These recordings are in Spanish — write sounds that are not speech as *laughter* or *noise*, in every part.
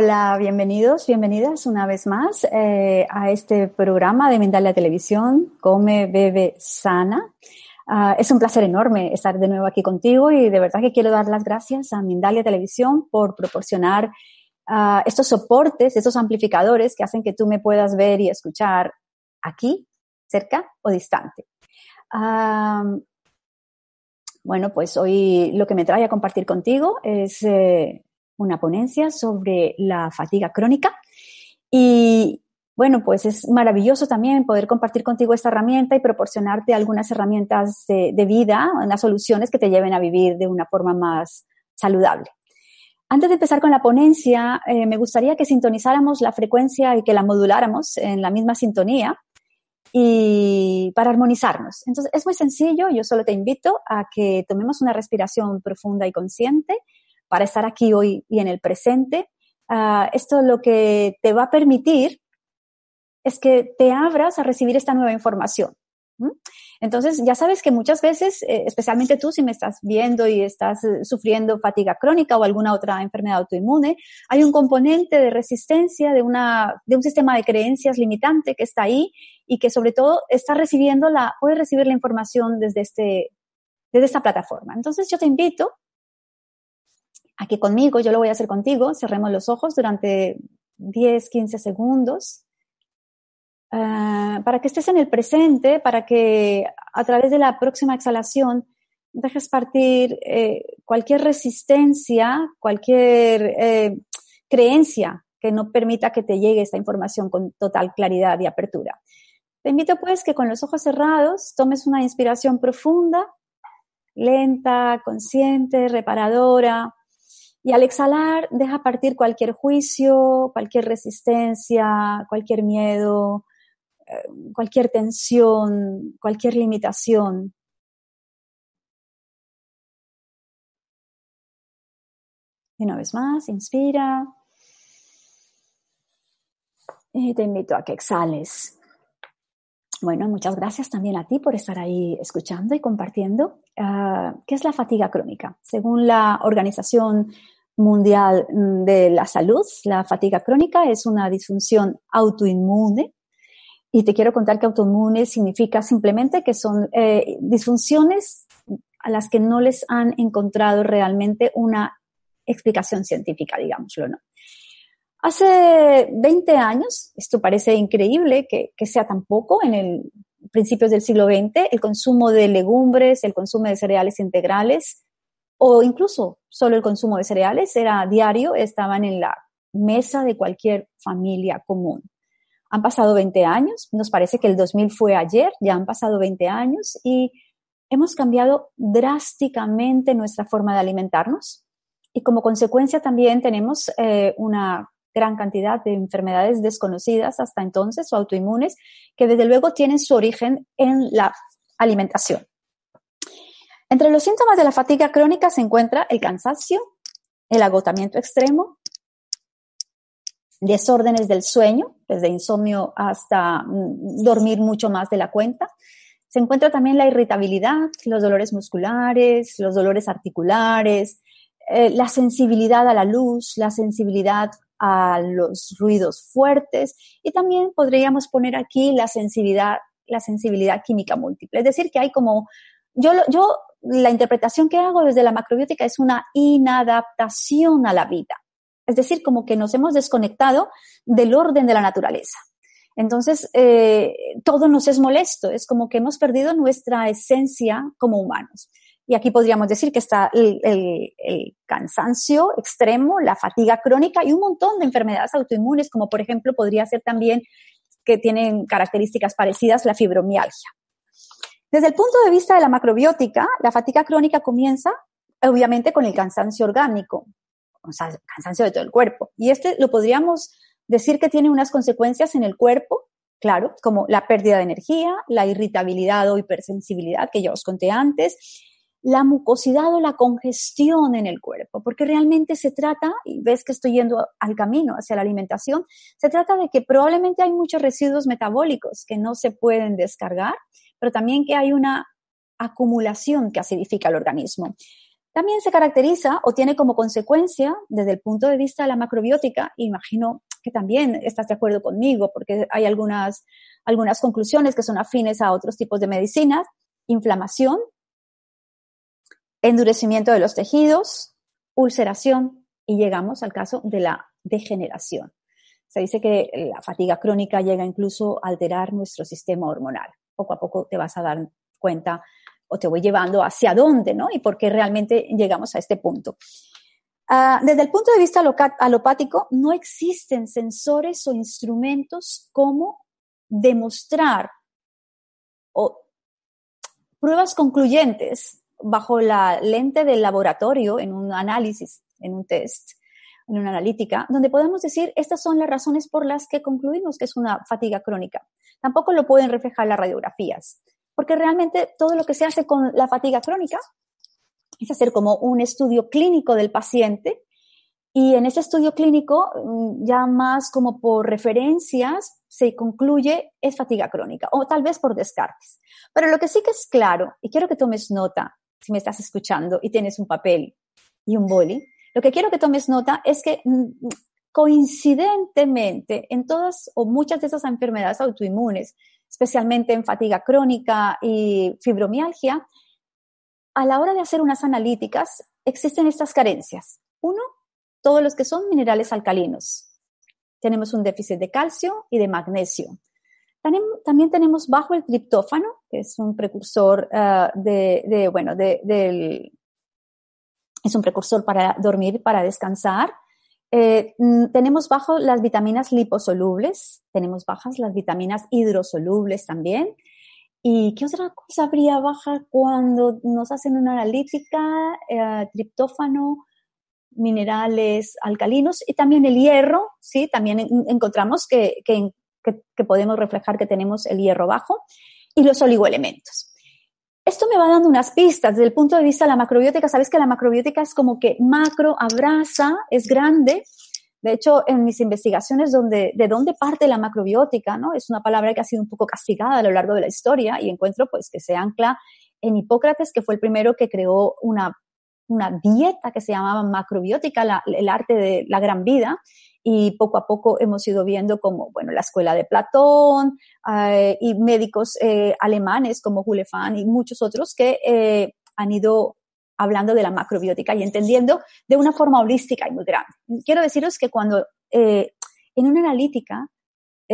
Hola, bienvenidos, bienvenidas una vez más eh, a este programa de Mindalia Televisión, Come, Bebe, Sana. Uh, es un placer enorme estar de nuevo aquí contigo y de verdad que quiero dar las gracias a Mindalia Televisión por proporcionar uh, estos soportes, estos amplificadores que hacen que tú me puedas ver y escuchar aquí, cerca o distante. Uh, bueno, pues hoy lo que me trae a compartir contigo es eh, una ponencia sobre la fatiga crónica. Y bueno, pues es maravilloso también poder compartir contigo esta herramienta y proporcionarte algunas herramientas de, de vida, unas soluciones que te lleven a vivir de una forma más saludable. Antes de empezar con la ponencia, eh, me gustaría que sintonizáramos la frecuencia y que la moduláramos en la misma sintonía y para armonizarnos. Entonces, es muy sencillo, yo solo te invito a que tomemos una respiración profunda y consciente para estar aquí hoy y en el presente. Uh, esto lo que te va a permitir es que te abras a recibir esta nueva información. Entonces, ya sabes que muchas veces, eh, especialmente tú si me estás viendo y estás eh, sufriendo fatiga crónica o alguna otra enfermedad autoinmune, hay un componente de resistencia de, una, de un sistema de creencias limitante que está ahí y que sobre todo está recibiendo la, puede recibir la información desde este, desde esta plataforma. Entonces, yo te invito aquí conmigo, yo lo voy a hacer contigo, cerremos los ojos durante 10, 15 segundos, uh, para que estés en el presente, para que a través de la próxima exhalación dejes partir eh, cualquier resistencia, cualquier eh, creencia que no permita que te llegue esta información con total claridad y apertura. Te invito pues que con los ojos cerrados tomes una inspiración profunda, lenta, consciente, reparadora, y al exhalar, deja partir cualquier juicio, cualquier resistencia, cualquier miedo, eh, cualquier tensión, cualquier limitación. Y una vez más, inspira. Y te invito a que exhales. Bueno, muchas gracias también a ti por estar ahí escuchando y compartiendo. Uh, ¿Qué es la fatiga crónica? Según la Organización Mundial de la Salud, la fatiga crónica es una disfunción autoinmune. Y te quiero contar que autoinmune significa simplemente que son eh, disfunciones a las que no les han encontrado realmente una explicación científica, digámoslo, ¿no? Hace 20 años, esto parece increíble que, que sea tan poco, en el principios del siglo XX, el consumo de legumbres, el consumo de cereales integrales o incluso solo el consumo de cereales era diario, estaban en la mesa de cualquier familia común. Han pasado 20 años, nos parece que el 2000 fue ayer, ya han pasado 20 años y hemos cambiado drásticamente nuestra forma de alimentarnos y como consecuencia también tenemos eh, una gran cantidad de enfermedades desconocidas hasta entonces o autoinmunes que desde luego tienen su origen en la alimentación. Entre los síntomas de la fatiga crónica se encuentra el cansancio, el agotamiento extremo, desórdenes del sueño, desde insomnio hasta mm, dormir mucho más de la cuenta. Se encuentra también la irritabilidad, los dolores musculares, los dolores articulares, eh, la sensibilidad a la luz, la sensibilidad a los ruidos fuertes y también podríamos poner aquí la sensibilidad, la sensibilidad química múltiple. Es decir, que hay como, yo, yo la interpretación que hago desde la macrobiótica es una inadaptación a la vida. Es decir, como que nos hemos desconectado del orden de la naturaleza. Entonces, eh, todo nos es molesto, es como que hemos perdido nuestra esencia como humanos. Y aquí podríamos decir que está el, cansancio extremo, la fatiga crónica y un montón de enfermedades autoinmunes, como por ejemplo podría ser también que tienen características parecidas la fibromialgia. Desde el punto de vista de la macrobiótica, la fatiga crónica comienza obviamente con el cansancio orgánico, o sea, cansancio de todo el cuerpo. Y este lo podríamos decir que tiene unas consecuencias en el cuerpo, claro, como la pérdida de energía, la irritabilidad o hipersensibilidad que ya os conté antes, la mucosidad o la congestión en el cuerpo, porque realmente se trata, y ves que estoy yendo al camino hacia la alimentación, se trata de que probablemente hay muchos residuos metabólicos que no se pueden descargar, pero también que hay una acumulación que acidifica el organismo. También se caracteriza o tiene como consecuencia, desde el punto de vista de la macrobiótica, imagino que también estás de acuerdo conmigo, porque hay algunas, algunas conclusiones que son afines a otros tipos de medicinas, inflamación, endurecimiento de los tejidos, ulceración y llegamos al caso de la degeneración. Se dice que la fatiga crónica llega incluso a alterar nuestro sistema hormonal. Poco a poco te vas a dar cuenta o te voy llevando hacia dónde, ¿no? Y por qué realmente llegamos a este punto. Ah, desde el punto de vista alopático, no existen sensores o instrumentos como demostrar o pruebas concluyentes bajo la lente del laboratorio en un análisis, en un test, en una analítica, donde podemos decir estas son las razones por las que concluimos que es una fatiga crónica. Tampoco lo pueden reflejar las radiografías porque realmente todo lo que se hace con la fatiga crónica es hacer como un estudio clínico del paciente y en ese estudio clínico, mm, ya más como por referencias, se concluye es fatiga crónica o tal vez por descartes. Pero lo que sí que es claro, y quiero que tomes nota, si me estás escuchando y tienes un papel y un boli, lo que quiero que tomes nota es que mm, coincidentemente en todas o muchas de esas enfermedades autoinmunes especialmente en fatiga crónica y fibromialgia, a la hora de hacer unas analíticas existen estas carencias. Uno, todos los que son minerales alcalinos. Tenemos un déficit de calcio y de magnesio. También, tenemos bajo el triptófano, que es un precursor uh, de, bueno, de, es un precursor para dormir, para descansar. Eh, mm, tenemos bajo las vitaminas liposolubles, tenemos bajas las vitaminas hidrosolubles también. ¿Y qué otra cosa habría baja cuando nos hacen una analítica? Eh, triptófano, minerales alcalinos y también el hierro, ¿sí? También encontramos que, que, que podemos reflejar que tenemos el hierro bajo y los oligoelementos. Esto me va dando unas pistas desde el punto de vista de la macrobiótica. Sabes que la macrobiótica es como que macro, abraza, es grande. De hecho, en mis investigaciones, donde, de dónde parte la macrobiótica, ¿no? Es una palabra que ha sido un poco castigada a lo largo de la historia y encuentro pues que se ancla en Hipócrates, que fue el primero que creó una, una dieta que se llamaba macrobiótica, el arte de la gran vida, y poco a poco hemos ido viendo como, bueno, la escuela de Platón eh, y médicos eh, alemanes como Hulefan y muchos otros que eh, han ido hablando de la macrobiótica y entendiendo de una forma holística y muy grande. Quiero deciros que cuando en una analítica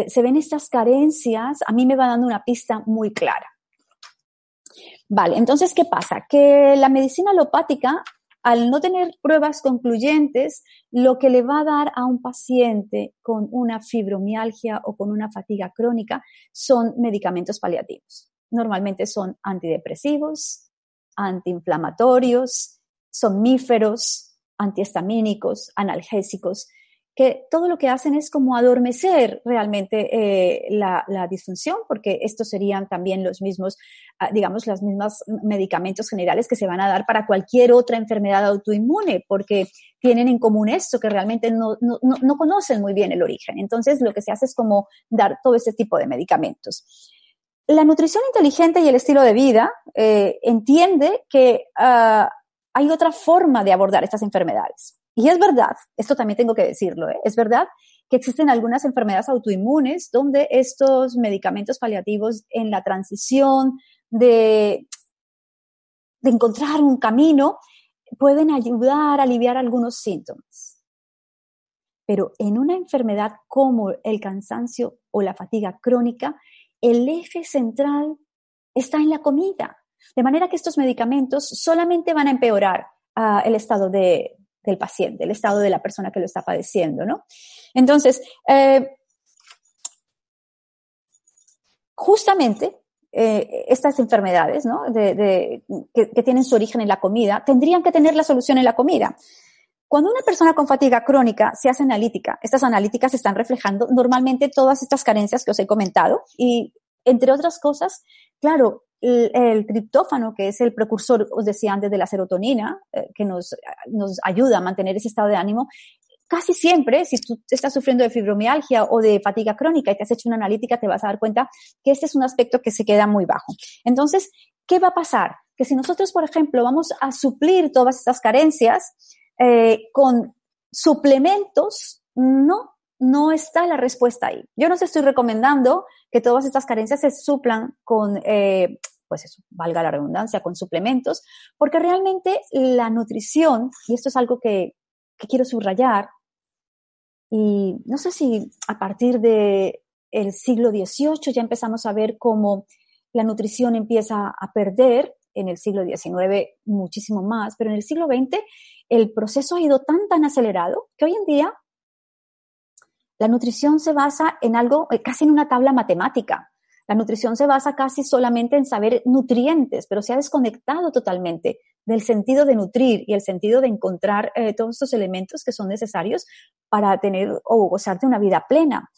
se ven estas carencias, a mí me va dando una pista muy clara. Vale, entonces, ¿qué pasa? Que la medicina alopática al no tener pruebas concluyentes, lo que le va a dar a un paciente con una fibromialgia o con una fatiga crónica son medicamentos paliativos. Normalmente son antidepresivos, antiinflamatorios, somníferos, antihistamínicos, analgésicos. Que todo lo que hacen es como adormecer realmente eh, la, disfunción, porque estos serían también los mismos, ah, digamos, los mismos medicamentos generales que se van a dar para cualquier otra enfermedad autoinmune, porque tienen en común esto, que realmente no, no, conocen muy bien el origen. Entonces, lo que se hace es como dar todo este tipo de medicamentos. La nutrición inteligente y el estilo de vida eh, entiende que ah, hay otra forma de abordar estas enfermedades. Y es verdad, esto también tengo que decirlo, ¿eh? es verdad que existen algunas enfermedades autoinmunes donde estos medicamentos paliativos en la transición de, encontrar un camino pueden ayudar a aliviar algunos síntomas. Pero en una enfermedad como el cansancio o la fatiga crónica, el eje central está en la comida. De manera que estos medicamentos solamente van a empeorar ah, el estado de, del paciente, el estado de la persona que lo está padeciendo, ¿no? Entonces, eh, justamente eh, estas enfermedades, ¿no? De, que, que, tienen su origen en la comida, tendrían que tener la solución en la comida. Cuando una persona con fatiga crónica se hace analítica, estas analíticas están reflejando normalmente todas estas carencias que os he comentado y, entre otras cosas, claro, el, triptófano, que es el precursor, os decía antes, de la serotonina, eh, que nos, nos ayuda a mantener ese estado de ánimo, casi siempre, si tú estás sufriendo de fibromialgia o de fatiga crónica y te has hecho una analítica, te vas a dar cuenta que este es un aspecto que se queda muy bajo. Entonces, ¿qué va a pasar? Que si nosotros, por ejemplo, vamos a suplir todas estas carencias eh, con suplementos, no no está la respuesta ahí. Yo no os estoy recomendando que todas estas carencias se suplan con eh, pues valga la redundancia, con suplementos, porque realmente la nutrición, y esto es algo que, quiero subrayar, y no sé si a partir del el siglo XVIII ya empezamos a ver cómo la nutrición empieza a perder, en el siglo XIX muchísimo más, pero en el siglo XX el proceso ha ido tan, tan acelerado que hoy en día la nutrición se basa en algo, eh, casi en una tabla matemática. La nutrición se basa casi solamente en saber nutrientes, pero se ha desconectado totalmente del sentido de nutrir y el sentido de encontrar eh, todos estos elementos que son necesarios para tener o gozar de una vida plena.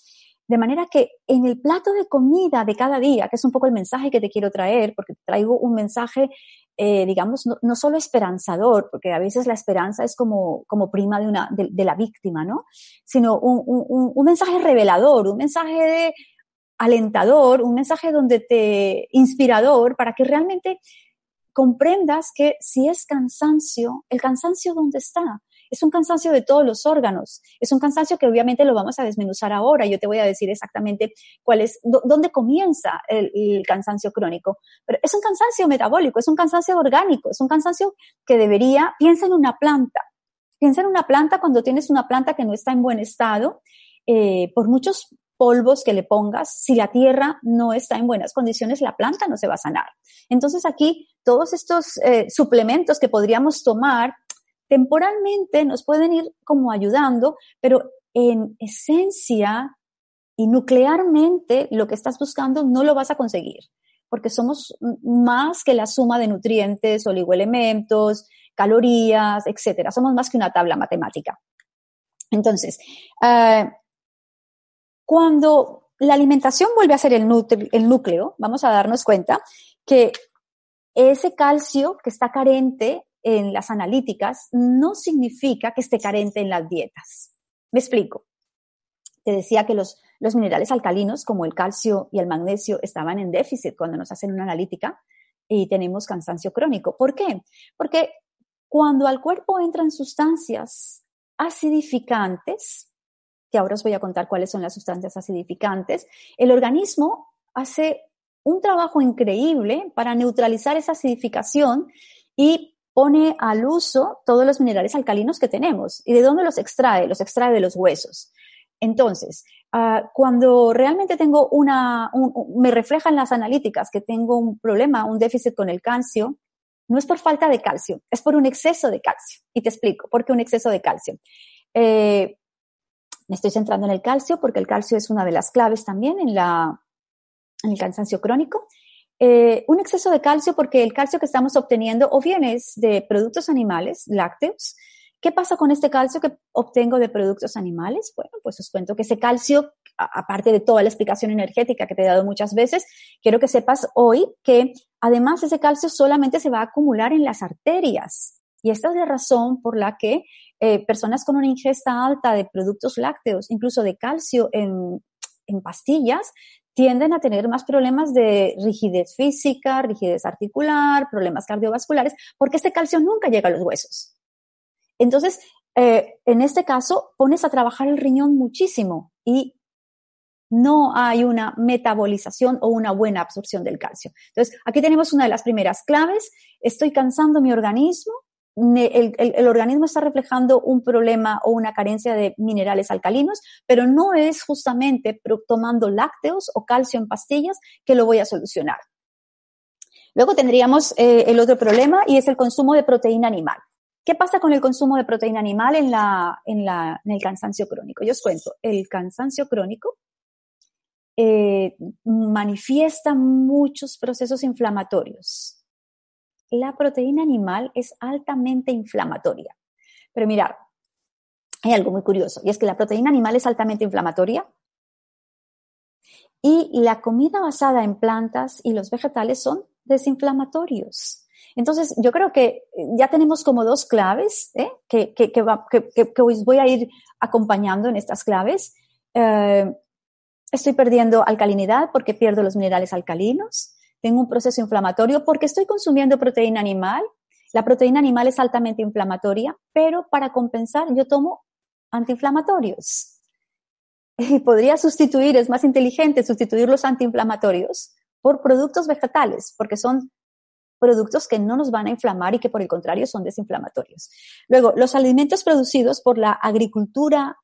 De manera que en el plato de comida de cada día, que es un poco el mensaje que te quiero traer, porque traigo un mensaje, eh, digamos, no, solo esperanzador, porque a veces la esperanza es como, como prima de, una, de, la víctima, ¿no? Sino un, un, un mensaje revelador, un mensaje de, alentador, un mensaje donde te inspirador para que realmente comprendas que si es cansancio, el cansancio dónde está? Es un cansancio de todos los órganos. Es un cansancio que obviamente lo vamos a desmenuzar ahora. Yo te voy a decir exactamente cuál es, dónde comienza el, cansancio crónico. Pero es un cansancio metabólico, es un cansancio orgánico, es un cansancio que debería, piensa en una planta. Piensa en una planta cuando tienes una planta que no está en buen estado. Eh, por muchos polvos que le pongas, si la tierra no está en buenas condiciones, la planta no se va a sanar. Entonces aquí todos estos eh, suplementos que podríamos tomar temporalmente nos pueden ir como ayudando, pero en esencia y nuclearmente lo que estás buscando no lo vas a conseguir, porque somos más que la suma de nutrientes, oligoelementos, calorías, etcétera. Somos más que una tabla matemática. Entonces, uh, cuando la alimentación vuelve a ser el, núcleo, vamos a darnos cuenta que ese calcio que está carente en las analíticas no significa que esté carente en las dietas. Me explico. Te decía que los, los minerales alcalinos, como el calcio y el magnesio, estaban en déficit cuando nos hacen una analítica y tenemos cansancio crónico. ¿Por qué? Porque cuando al cuerpo entran sustancias acidificantes, que ahora os voy a contar cuáles son las sustancias acidificantes, el organismo hace un trabajo increíble para neutralizar esa acidificación y pone al uso todos los minerales alcalinos que tenemos. ¿Y de dónde los extrae? Los extrae de los huesos. Entonces, uh, cuando realmente tengo una, un, me reflejan las analíticas que tengo un problema, un déficit con el calcio, no es por falta de calcio, es por un exceso de calcio. Y te explico, ¿por qué un exceso de calcio? Eh, me estoy centrando en el calcio porque el calcio es una de las claves también en, la, en el cansancio crónico. Eh, un exceso de calcio porque el calcio que estamos obteniendo o bien es de productos animales, lácteos, ¿Qué pasa con este calcio que obtengo de productos animales? Bueno, pues os cuento que ese calcio, aparte de toda la explicación energética que te he dado muchas veces, quiero que sepas hoy que además ese calcio solamente se va a acumular en las arterias. Y esta es la razón por la que eh, personas con una ingesta alta de productos lácteos, incluso de calcio en, en pastillas, tienden a tener más problemas de rigidez física, rigidez articular, problemas cardiovasculares, porque este calcio nunca llega a los huesos. Entonces, eh, en este caso, pones a trabajar el riñón muchísimo y no hay una metabolización o una buena absorción del calcio. Entonces, aquí tenemos una de las primeras claves. Estoy cansando mi organismo, el, organismo está reflejando un problema o una carencia de minerales alcalinos, pero no es justamente tomando lácteos o calcio en pastillas que lo voy a solucionar. Luego tendríamos eh, el otro problema y es el consumo de proteína animal. ¿Qué pasa con el consumo de proteína animal en, la, en, la, en el cansancio crónico? Yo os cuento, el cansancio crónico eh, manifiesta muchos procesos inflamatorios la proteína animal es altamente inflamatoria. Pero mirad, hay algo muy curioso, y es que la proteína animal es altamente inflamatoria y la comida basada en plantas y los vegetales son desinflamatorios. Entonces, yo creo que ya tenemos como dos claves ¿eh? que, os voy a ir acompañando en estas claves. Eh, estoy perdiendo alcalinidad porque pierdo los minerales alcalinos tengo un proceso inflamatorio porque estoy consumiendo proteína animal. La proteína animal es altamente inflamatoria, pero para compensar yo tomo antiinflamatorios. *laughs* Y podría sustituir, es más inteligente sustituir los antiinflamatorios por productos vegetales, porque son productos que no nos van a inflamar y que por el contrario son desinflamatorios. Luego, los alimentos producidos por la agricultura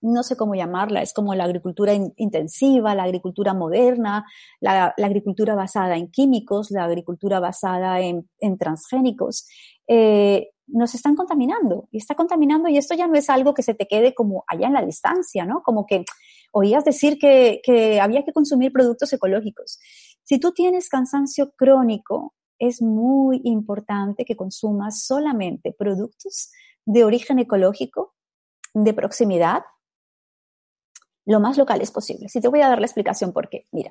no sé cómo llamarla, es como la agricultura intensiva, la agricultura moderna, la, agricultura basada en químicos, la agricultura basada en, transgénicos, eh, nos están contaminando y está contaminando y esto ya no es algo que se te quede como allá en la distancia, ¿no? Como que oías decir que, que había que consumir productos ecológicos. Si tú tienes cansancio crónico, es muy importante que consumas solamente productos de origen ecológico, de proximidad, lo más locales posible. Si te voy a dar la explicación por qué. Mira,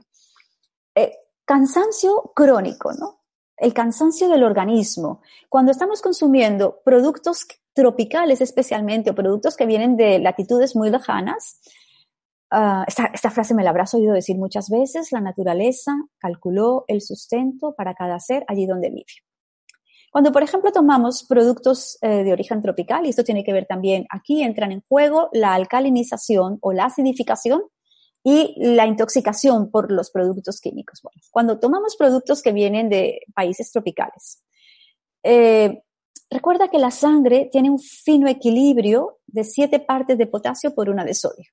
eh, cansancio crónico, ¿no? El cansancio del organismo. Cuando estamos consumiendo productos tropicales especialmente o productos que vienen de latitudes muy lejanas, ah, esta, esta, frase me la habrás oído decir muchas veces, la naturaleza calculó el sustento para cada ser allí donde vive. Cuando, por ejemplo, tomamos productos eh, de origen tropical, y esto tiene que ver también, aquí entran en juego la alcalinización o la acidificación y la intoxicación por los productos químicos. Cuando tomamos productos que vienen de países tropicales, eh, recuerda que la sangre tiene un fino equilibrio de siete partes de potasio por una de sodio.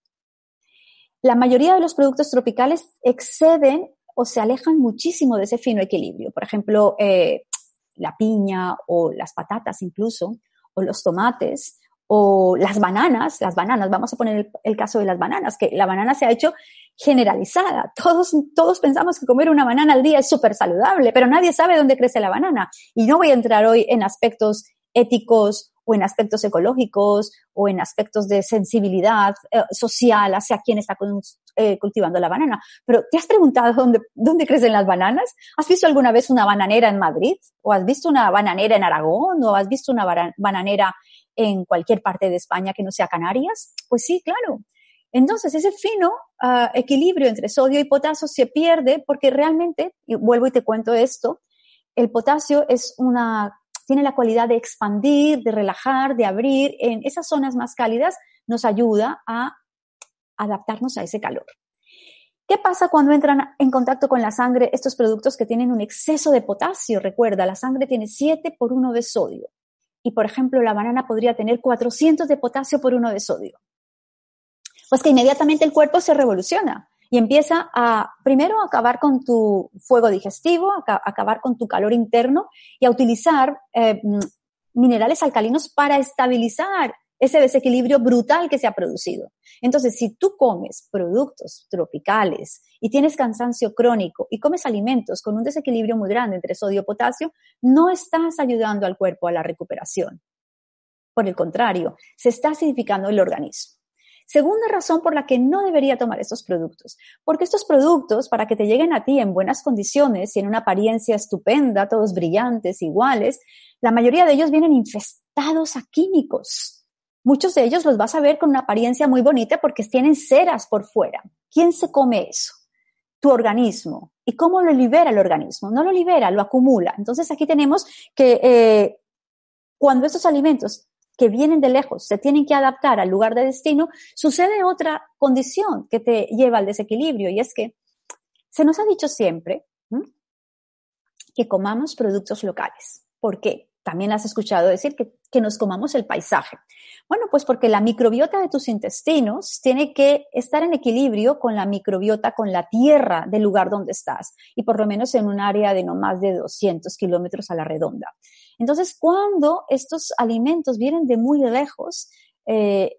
La mayoría de los productos tropicales exceden o se alejan muchísimo de ese fino equilibrio. Por ejemplo, eh, la piña o las patatas incluso, o los tomates, o las bananas, las bananas, vamos a poner el, caso de las bananas, que la banana se ha hecho generalizada. Todos, todos pensamos que comer una banana al día es súper saludable, pero nadie sabe dónde crece la banana. Y no voy a entrar hoy en aspectos éticos o en aspectos ecológicos o en aspectos de sensibilidad eh, social hacia quien está eh, cultivando la banana. Pero ¿te has preguntado dónde, dónde crecen las bananas? ¿Has visto alguna vez una bananera en Madrid? ¿O has visto una bananera en Aragón? ¿O has visto una bananera en cualquier parte de España que no sea Canarias? Pues sí, claro. Entonces, ese fino ah, equilibrio entre sodio y potasio se pierde porque realmente, y vuelvo y te cuento esto, el potasio es una tiene la cualidad de expandir, de relajar, de abrir. En esas zonas más cálidas nos ayuda a adaptarnos a ese calor. ¿Qué pasa cuando entran en contacto con la sangre estos productos que tienen un exceso de potasio? Recuerda, la sangre tiene 7 por 1 de sodio. Y, por ejemplo, la banana podría tener 400 de potasio por 1 de sodio. Pues que inmediatamente el cuerpo se revoluciona y empieza a, primero, acabar con tu fuego digestivo, acabar con tu calor interno y a utilizar eh, mm, minerales alcalinos para estabilizar ese desequilibrio brutal que se ha producido. Entonces, si tú comes productos tropicales y tienes cansancio crónico y comes alimentos con un desequilibrio muy grande entre sodio y potasio, no estás ayudando al cuerpo a la recuperación. Por el contrario, se está acidificando el organismo. Segunda razón por la que no debería tomar estos productos, porque estos productos, para que te lleguen a ti en buenas condiciones y en una apariencia estupenda, todos brillantes, iguales, la mayoría de ellos vienen infestados a químicos. Muchos de ellos los vas a ver con una apariencia muy bonita porque tienen ceras por fuera. ¿Quién se come eso? Tu organismo. ¿Y cómo lo libera el organismo? No lo libera, lo acumula. Entonces aquí tenemos que eh, cuando estos alimentos que vienen de lejos se tienen que adaptar al lugar de destino, sucede otra condición que te lleva al desequilibrio y es que se nos ha dicho siempre que comamos productos locales. ¿Por qué? También has escuchado decir que, que, nos comamos el paisaje. Bueno, pues porque la microbiota de tus intestinos tiene que estar en equilibrio con la microbiota, con la tierra del lugar donde estás y por lo menos en un área de no más de 200 kilómetros a la redonda. Entonces, cuando estos alimentos vienen de muy lejos, eh,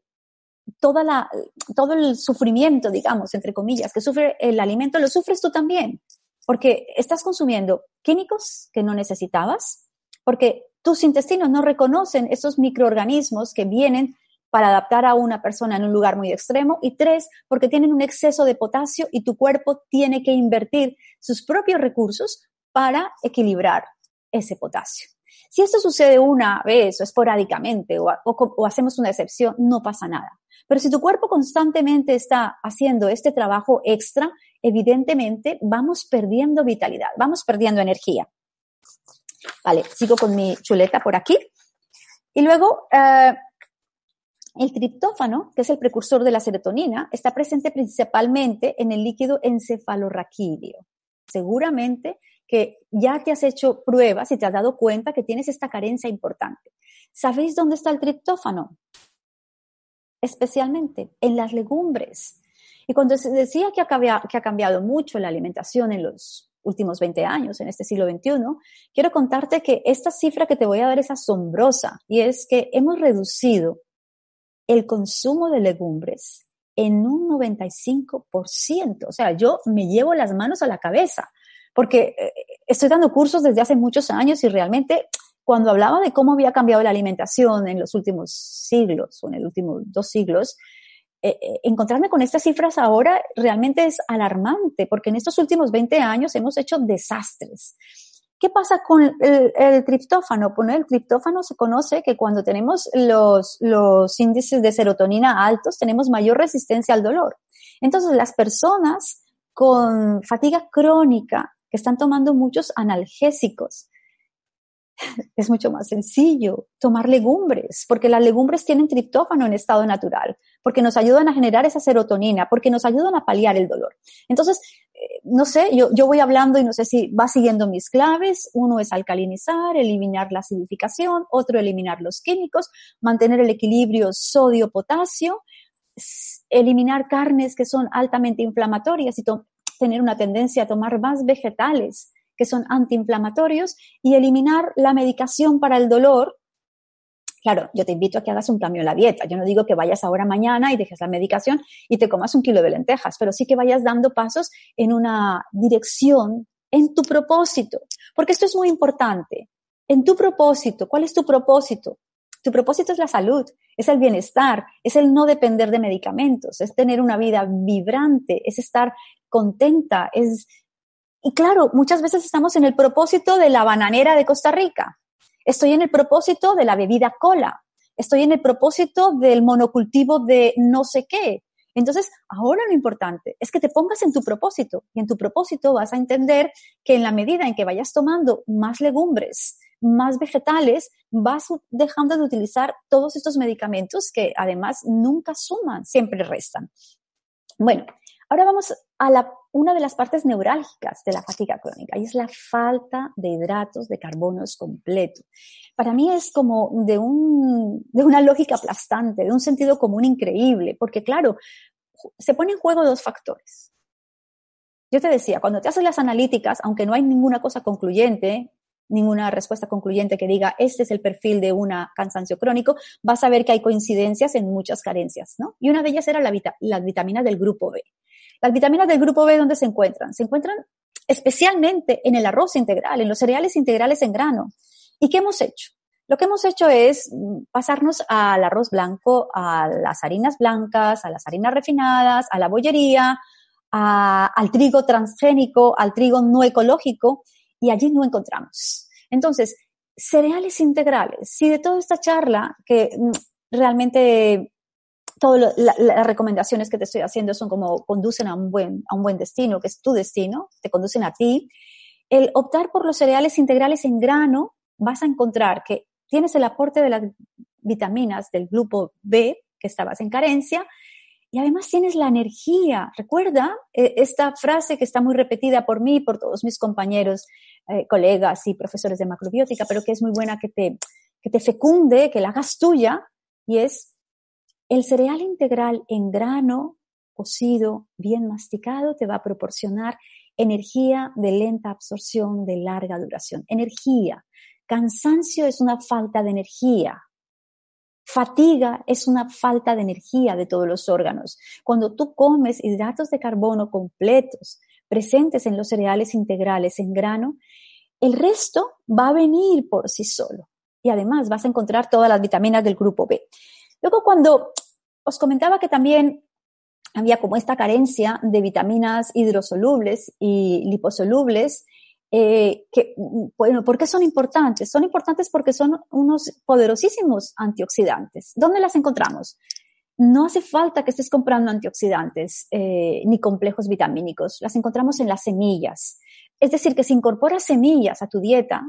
toda la, todo el sufrimiento, digamos, entre comillas, que sufre el alimento, lo sufres tú también, porque estás consumiendo químicos que no necesitabas, porque tus intestinos no reconocen esos microorganismos que vienen para adaptar a una persona en un lugar muy extremo y tres, porque tienen un exceso de potasio y tu cuerpo tiene que invertir sus propios recursos para equilibrar ese potasio. Si esto sucede una vez o esporádicamente o, hacemos una excepción, no pasa nada. Pero si tu cuerpo constantemente está haciendo este trabajo extra, evidentemente vamos perdiendo vitalidad, vamos perdiendo energía. Vale, sigo con mi chuleta por aquí. Y luego, eh, el triptófano, que es el precursor de la serotonina, está presente principalmente en el líquido encefalorraquídeo. Seguramente que ya te has hecho pruebas y te has dado cuenta que tienes esta carencia importante. ¿Sabéis dónde está el triptófano? Especialmente en las legumbres. Y cuando se decía que ha, cambiado mucho la alimentación en los últimos 20 años, en este siglo XXI, quiero contarte que esta cifra que te voy a dar es asombrosa y es que hemos reducido el consumo de legumbres en un 95%. O sea, yo me llevo las manos a la cabeza porque eh, estoy dando cursos desde hace muchos años y realmente cuando hablaba de cómo había cambiado la alimentación en los últimos siglos o en el último dos siglos, eh, eh, encontrarme con estas cifras ahora realmente es alarmante, porque en estos últimos 20 años hemos hecho desastres. ¿Qué pasa con el, triptófano? Bueno, el triptófano se conoce que cuando tenemos los, los índices de serotonina altos, tenemos mayor resistencia al dolor. Entonces, las personas con fatiga crónica están tomando muchos analgésicos. *laughs* Es mucho más sencillo tomar legumbres, porque las legumbres tienen triptófano en estado natural, porque nos ayudan a generar esa serotonina, porque nos ayudan a paliar el dolor. Entonces, eh, no sé, yo, yo voy hablando y no sé si va siguiendo mis claves. Uno es alcalinizar, eliminar la acidificación, otro eliminar los químicos, mantener el equilibrio sodio-potasio, eliminar carnes que son altamente inflamatorias y tener una tendencia a tomar más vegetales que son antiinflamatorios y eliminar la medicación para el dolor. Claro, yo te invito a que hagas un cambio en la dieta. Yo no digo que vayas ahora mañana y dejes la medicación y te comas un kilo de lentejas, pero sí que vayas dando pasos en una dirección, en tu propósito, porque esto es muy importante. En tu propósito, ¿cuál es tu propósito? Tu propósito es la salud, es el bienestar, es el no depender de medicamentos, es tener una vida vibrante, es estar contenta, es... Y claro, muchas veces estamos en el propósito de la bananera de Costa Rica, estoy en el propósito de la bebida cola, estoy en el propósito del monocultivo de no sé qué. Entonces, ahora lo importante es que te pongas en tu propósito y en tu propósito vas a entender que en la medida en que vayas tomando más legumbres, más vegetales, vas dejando de utilizar todos estos medicamentos que además nunca suman, siempre restan. Bueno, Ahora vamos a la, una de las partes neurálgicas de la fatiga crónica y es la falta de hidratos de carbonos completo. Para mí es como de, un, de una lógica aplastante, de un sentido común increíble, porque claro, se ponen en juego dos factores. Yo te decía, cuando te haces las analíticas, aunque no hay ninguna cosa concluyente, ninguna respuesta concluyente que diga este es el perfil de un cansancio crónico, vas a ver que hay coincidencias en muchas carencias, ¿no? Y una de ellas era la, las vitaminas del grupo B. Las vitaminas del grupo B, ¿dónde se encuentran? Se encuentran especialmente en el arroz integral, en los cereales integrales en grano. ¿Y qué hemos hecho? Lo que hemos hecho es mm, pasarnos al arroz blanco, a las harinas blancas, a las harinas refinadas, a la bollería, al trigo transgénico, al trigo no ecológico, y allí no encontramos. Entonces, cereales integrales. Si de toda esta charla, que mm, realmente todas las recomendaciones que te estoy haciendo son como conducen a un buen, a un buen destino, que es tu destino, te conducen a ti. El optar por los cereales integrales en grano, vas a encontrar que tienes el aporte de las vitaminas del grupo B, que estabas en carencia, y además tienes la energía. Recuerda eh, esta frase que está muy repetida por mí y por todos mis compañeros, eh, colegas y profesores de macrobiótica, pero que es muy buena que te, que te fecunde, que la hagas tuya, y es el cereal integral en grano, cocido, bien masticado, te va a proporcionar energía de lenta absorción, de larga duración. Energía. Cansancio es una falta de energía. Fatiga es una falta de energía de todos los órganos. Cuando tú comes hidratos de carbono completos presentes en los cereales integrales en grano, el resto va a venir por sí solo. Y además vas a encontrar todas las vitaminas del grupo B. Luego, cuando os comentaba que también había como esta carencia de vitaminas hidrosolubles y liposolubles, eh, bueno, ¿por qué son importantes? Son importantes porque son unos poderosísimos antioxidantes. ¿Dónde las encontramos? No hace falta que estés comprando antioxidantes eh, ni complejos vitamínicos. Las encontramos en las semillas. Es decir, que si incorporas semillas a tu dieta,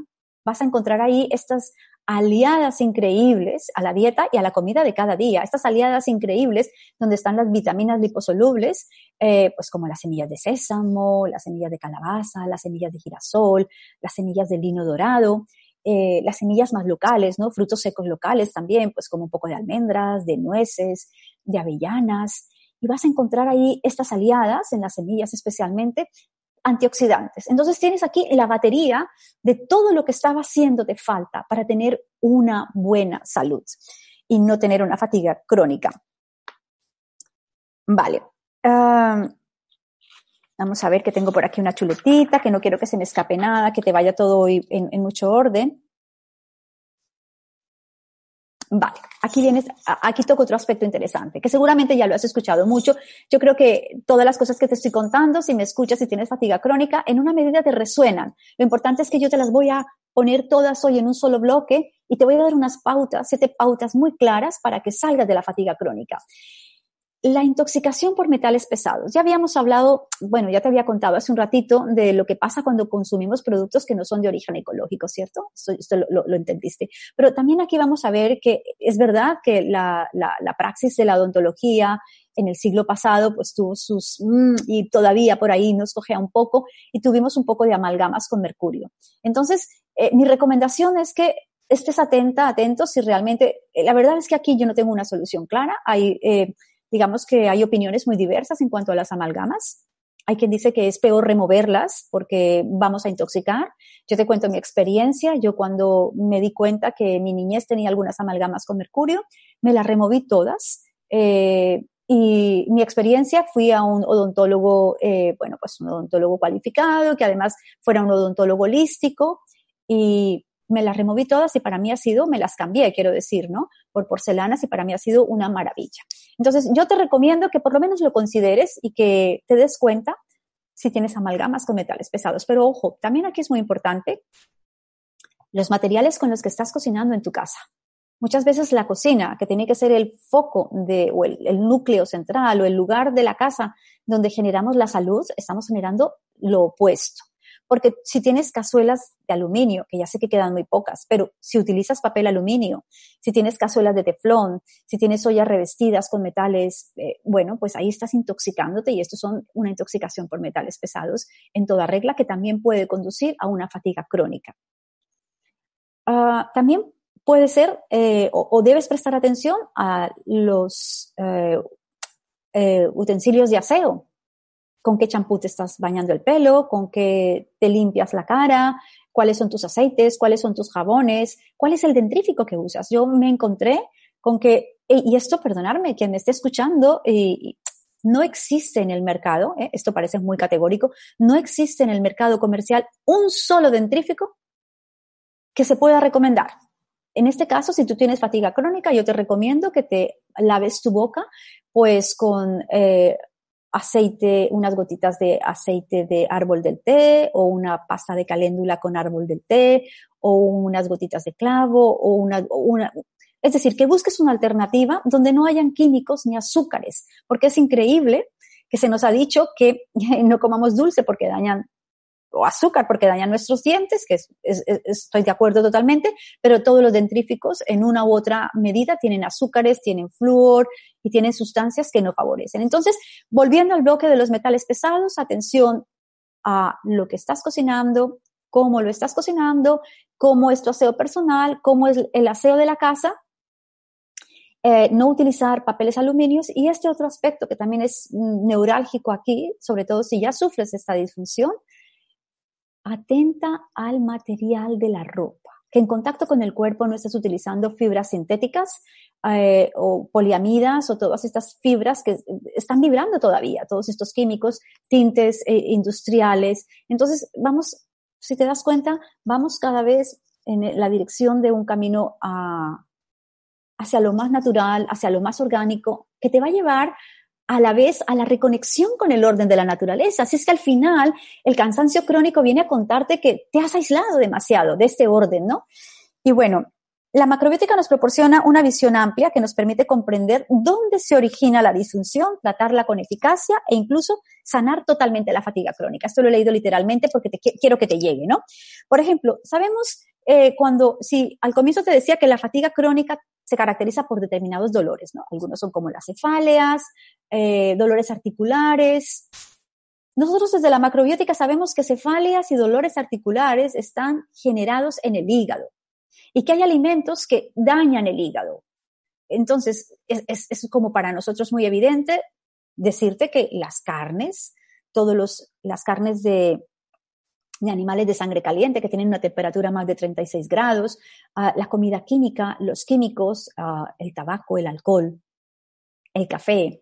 vas a encontrar ahí estas aliadas increíbles a la dieta y a la comida de cada día. Estas aliadas increíbles donde están las vitaminas liposolubles, eh, pues como las semillas de sésamo, las semillas de calabaza, las semillas de girasol, las semillas de lino dorado, eh, las semillas más locales, ¿no? Frutos secos locales también, pues como un poco de almendras, de nueces, de avellanas. Y vas a encontrar ahí estas aliadas en las semillas especialmente antioxidantes. Entonces tienes aquí la batería de todo lo que estaba haciéndote falta para tener una buena salud y no tener una fatiga crónica. Vale. vamos a ver que tengo por aquí una chuletita, que no quiero que se me escape nada, que te vaya todo en mucho orden. Vale, aquí vienes, aquí toco otro aspecto interesante, que seguramente ya lo has escuchado mucho. Yo creo que todas las cosas que te estoy contando, si me escuchas, si tienes fatiga crónica, en una medida te resuenan. Lo importante es que yo te las voy a poner todas hoy en un solo bloque y te voy a dar unas pautas, siete pautas muy claras para que salgas de la fatiga crónica. La intoxicación por metales pesados. Ya habíamos hablado, bueno, ya te había contado hace un ratito de lo que pasa cuando consumimos productos que no son de origen ecológico, ¿cierto? Esto, lo, entendiste. Pero también aquí vamos a ver que es verdad que la, la, praxis de la odontología en el siglo pasado pues tuvo sus, mm, y todavía por ahí nos cogea un poco y tuvimos un poco de amalgamas con mercurio. Entonces, eh, mi recomendación es que estés atenta, atento si realmente, eh, la verdad es que aquí yo no tengo una solución clara. Hay, eh, digamos que hay opiniones muy diversas en cuanto a las amalgamas. Hay quien dice que es peor removerlas porque vamos a intoxicar. Yo te cuento mi experiencia. Yo cuando me di cuenta que mi niñez tenía algunas amalgamas con mercurio, me las removí todas. Eh, y mi experiencia fui a un odontólogo, eh, bueno, pues un odontólogo cualificado, que además fuera un odontólogo holístico. Y me las removí todas y para mí ha sido, me las cambié, quiero decir, ¿no? Por porcelanas y para mí ha sido una maravilla. Entonces, yo te recomiendo que por lo menos lo consideres y que te des cuenta si tienes amalgamas con metales pesados. Pero ojo, también aquí es muy importante los materiales con los que estás cocinando en tu casa. Muchas veces la cocina, que tiene que ser el foco de, o el, el núcleo central o el lugar de la casa donde generamos la salud, estamos generando lo opuesto. Porque si tienes cazuelas de aluminio, que ya sé que quedan muy pocas, pero si utilizas papel aluminio, si tienes cazuelas de teflón, si tienes ollas revestidas con metales, eh, bueno, pues ahí estás intoxicándote y esto son una intoxicación por metales pesados en toda regla que también puede conducir a una fatiga crónica. Ah, también puede ser eh, o, debes prestar atención a los eh, utensilios de aseo, con qué champú te estás bañando el pelo, con qué te limpias la cara, cuáles son tus aceites, cuáles son tus jabones, cuál es el dentrífico que usas. Yo me encontré con que, y esto, perdonarme, quien me esté escuchando, y, no existe en el mercado, ¿eh? esto parece muy categórico, no existe en el mercado comercial un solo dentrífico que se pueda recomendar. en este caso, si tú tienes fatiga crónica, yo te recomiendo que te laves tu boca, pues con eh, aceite, unas gotitas de aceite de árbol del té o una pasta de caléndula con árbol del té o unas gotitas de clavo o una, una es decir, que busques una alternativa donde no hayan químicos ni azúcares, porque es increíble que se nos ha dicho que *laughs* no comamos dulce porque dañan o azúcar porque dañan nuestros dientes, que estoy de acuerdo totalmente, pero todos los dentríficos en una u otra medida tienen azúcares, tienen flúor y tienen sustancias que no favorecen. Entonces, volviendo al bloque de los metales pesados, atención a lo que estás cocinando, cómo lo estás cocinando, cómo es tu aseo personal, cómo es el aseo de la casa eh, no utilizar papeles aluminios y este otro aspecto que también es neurálgico aquí, sobre todo si ya sufres esta disfunción, atenta al material de la ropa, que en contacto con el cuerpo no estés utilizando fibras sintéticas eh, o poliamidas o todas estas fibras que están vibrando todavía, todos estos químicos, tintes eh, industriales. Entonces, vamos, si te das cuenta, vamos cada vez en la dirección de un camino a, hacia lo más natural, hacia lo más orgánico, que te va a llevar a la vez a la reconexión con el orden de la naturaleza. Así es que al final el cansancio crónico viene a contarte que te has aislado demasiado de este orden, ¿no? Y bueno, la macrobiótica nos proporciona una visión amplia que nos permite comprender dónde se origina la disfunción, tratarla con eficacia e incluso sanar totalmente la fatiga crónica. Esto lo he leído literalmente porque te, quiero que te llegue, ¿no? Por ejemplo, sabemos eh, cuando, si al comienzo te decía que la fatiga crónica se caracteriza por determinados dolores, ¿no? Algunos son como las cefaleas, eh, dolores articulares. Nosotros desde la macrobiótica sabemos que cefaleas y dolores articulares están generados en el hígado y que hay alimentos que dañan el hígado. Entonces, es, es, como para nosotros muy evidente decirte que las carnes, todas las carnes de, de animales de sangre caliente que tienen una temperatura más de 36 grados, ah, la comida química, los químicos, ah, el tabaco, el alcohol, el café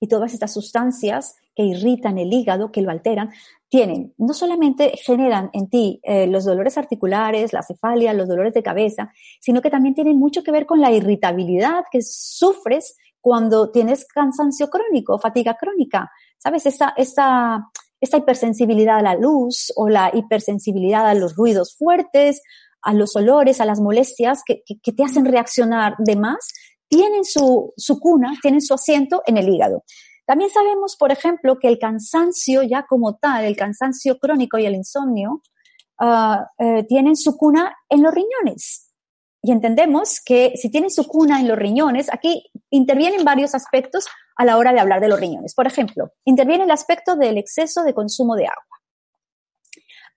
y todas estas sustancias que irritan el hígado, que lo alteran, tienen, no solamente generan en ti eh, los dolores articulares, la cefalia, los dolores de cabeza, sino que también tienen mucho que ver con la irritabilidad que sufres cuando tienes cansancio crónico, fatiga crónica. ¿Sabes? Esta, esta, esta hipersensibilidad a la luz o la hipersensibilidad a los ruidos fuertes, a los olores, a las molestias que, que, te hacen reaccionar de más, tienen su, su cuna, tienen su asiento en el hígado. También sabemos, por ejemplo, que el cansancio ya como tal, el cansancio crónico y el insomnio, ah, eh, tienen su cuna en los riñones. Y entendemos que si tienen su cuna en los riñones, aquí intervienen varios aspectos a la hora de hablar de los riñones. Por ejemplo, interviene el aspecto del exceso de consumo de agua.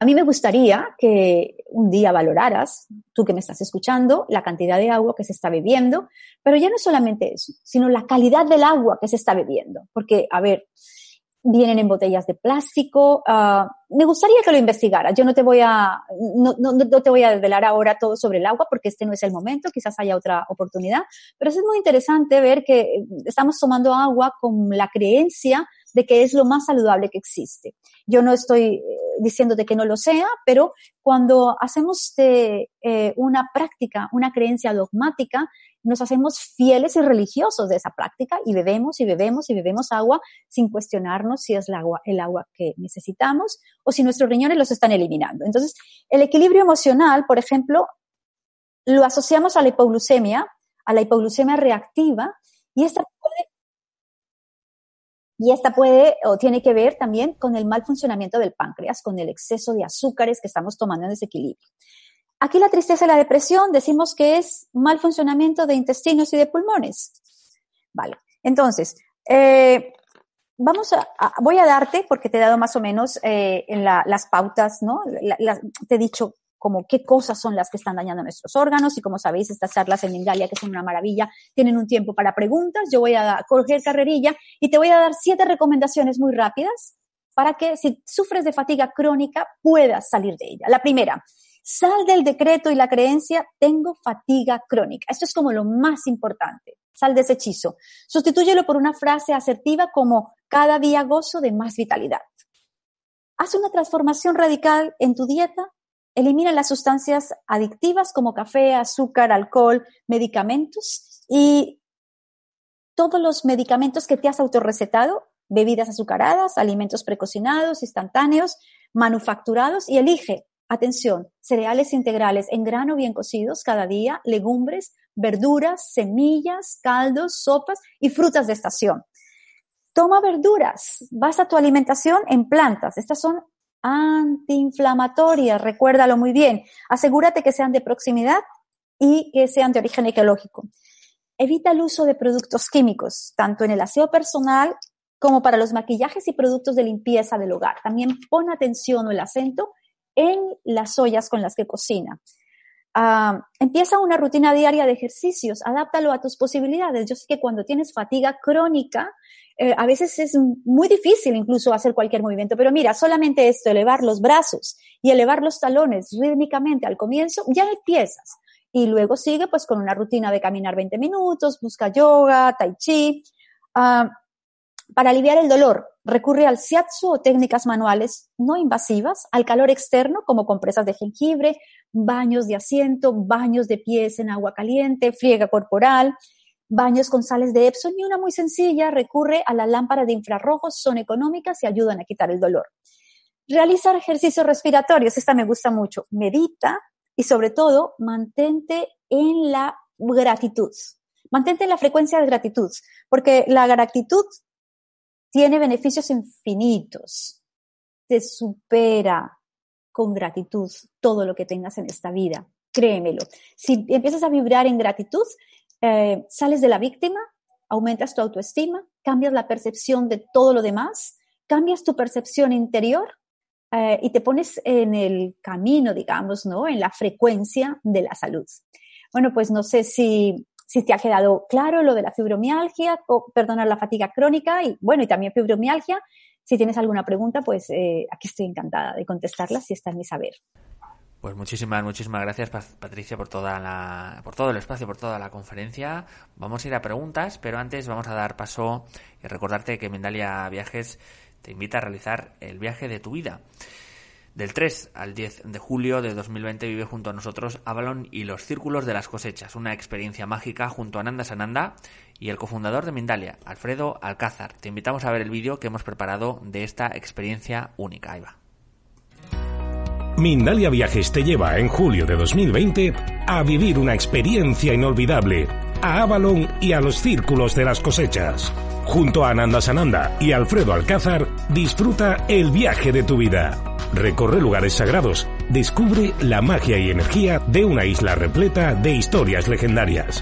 A mí me gustaría que un día valoraras, tú que me estás escuchando, la cantidad de agua que se está bebiendo, pero ya no solamente eso, sino la calidad del agua que se está bebiendo. Porque, a ver, vienen en botellas de plástico. Uh, me gustaría que lo investigaras. Yo no te voy a, no, no, no, te voy a desvelar ahora todo sobre el agua porque este no es el momento, quizás haya otra oportunidad, pero es muy interesante ver que estamos tomando agua con la creencia de que es lo más saludable que existe. Yo no estoy eh, diciéndote que no lo sea, pero cuando hacemos de eh, una práctica, una creencia dogmática, nos hacemos fieles y religiosos de esa práctica y bebemos y bebemos y bebemos agua sin cuestionarnos si es el agua, el agua que necesitamos o si nuestros riñones los están eliminando. Entonces, el equilibrio emocional, por ejemplo, lo asociamos a la hipoglucemia, a la hipoglucemia reactiva, y esta puede y esta puede o tiene que ver también con el mal funcionamiento del páncreas, con el exceso de azúcares que estamos tomando en desequilibrio. Aquí la tristeza y la depresión decimos que es mal funcionamiento de intestinos y de pulmones. Vale, entonces, eh, vamos a, voy a darte, porque te he dado más o menos eh, las pautas, ¿no? te he dicho como qué cosas son las que están dañando nuestros órganos y como sabéis, estas charlas en Mindalia, que son una maravilla, tienen un tiempo para preguntas. Yo voy a coger carrerilla y te voy a dar siete recomendaciones muy rápidas para que si sufres de fatiga crónica puedas salir de ella. La primera, sal del decreto y la creencia, tengo fatiga crónica. Esto es como lo más importante. Sal de ese hechizo. Sustitúyelo por una frase asertiva como cada día gozo de más vitalidad. Haz una transformación radical en tu dieta elimina las sustancias adictivas como café, azúcar, alcohol, medicamentos y todos los medicamentos que te has autorrecetado, bebidas azucaradas, alimentos precocinados, instantáneos, manufacturados y elige, atención, cereales integrales en grano bien cocidos cada día, legumbres, verduras, semillas, caldos, sopas y frutas de estación. Toma verduras, basa tu alimentación en plantas. Estas son antiinflamatorias, recuérdalo muy bien. Asegúrate que sean de proximidad y que sean de origen ecológico. Evita el uso de productos químicos, tanto en el aseo personal como para los maquillajes y productos de limpieza del hogar. También pon atención o el acento en las ollas con las que cocina. Ah, empieza una rutina diaria de ejercicios, adáptalo a tus posibilidades. Yo sé que cuando tienes fatiga crónica, eh, a veces es muy difícil incluso hacer cualquier movimiento, pero mira, solamente esto, elevar los brazos y elevar los talones rítmicamente al comienzo, ya empiezas. Y luego sigue pues con una rutina de caminar 20 minutos, busca yoga, tai chi. Ah, para aliviar el dolor, recurre al shiatsu o técnicas manuales no invasivas, al calor externo como compresas de jengibre, baños de asiento, baños de pies en agua caliente, friega corporal, baños con sales de Epsom y una muy sencilla recurre a la lámpara de infrarrojos, son económicas y ayudan a quitar el dolor. Realizar ejercicios respiratorios, esta me gusta mucho. Medita y sobre todo mantente en la gratitud. Mantente en la frecuencia de gratitud, porque la gratitud tiene beneficios infinitos. Te supera con gratitud todo lo que tengas en esta vida. Créemelo. Si empiezas a vibrar en gratitud, eh, sales de la víctima, aumentas tu autoestima, cambias la percepción de todo lo demás, cambias tu percepción interior eh, y te pones en el camino, digamos, ¿no? En la frecuencia de la salud. Bueno, pues no sé si si te ha quedado claro lo de la fibromialgia, o, perdonar la fatiga crónica y bueno, y también fibromialgia. Si tienes alguna pregunta, pues eh, aquí estoy encantada de contestarla si está en mi saber. Pues muchísimas, muchísimas gracias Patricia por toda la, por todo el espacio, por toda la conferencia. Vamos a ir a preguntas, pero antes vamos a dar paso y recordarte que Mendalia Viajes te invita a realizar el viaje de tu vida. Del 3 al 10 de julio de 2020 vive junto a nosotros Avalon y los Círculos de las Cosechas, una experiencia mágica junto a Nanda Sananda y el cofundador de Mindalia, Alfredo Alcázar. Te invitamos a ver el vídeo que hemos preparado de esta experiencia única. Ahí va. Mindalia Viajes te lleva en julio de 2020 a vivir una experiencia inolvidable a Avalon y a los Círculos de las Cosechas. Junto a Nanda Sananda y Alfredo Alcázar, disfruta el viaje de tu vida recorre lugares sagrados, descubre la magia y energía de una isla repleta de historias legendarias.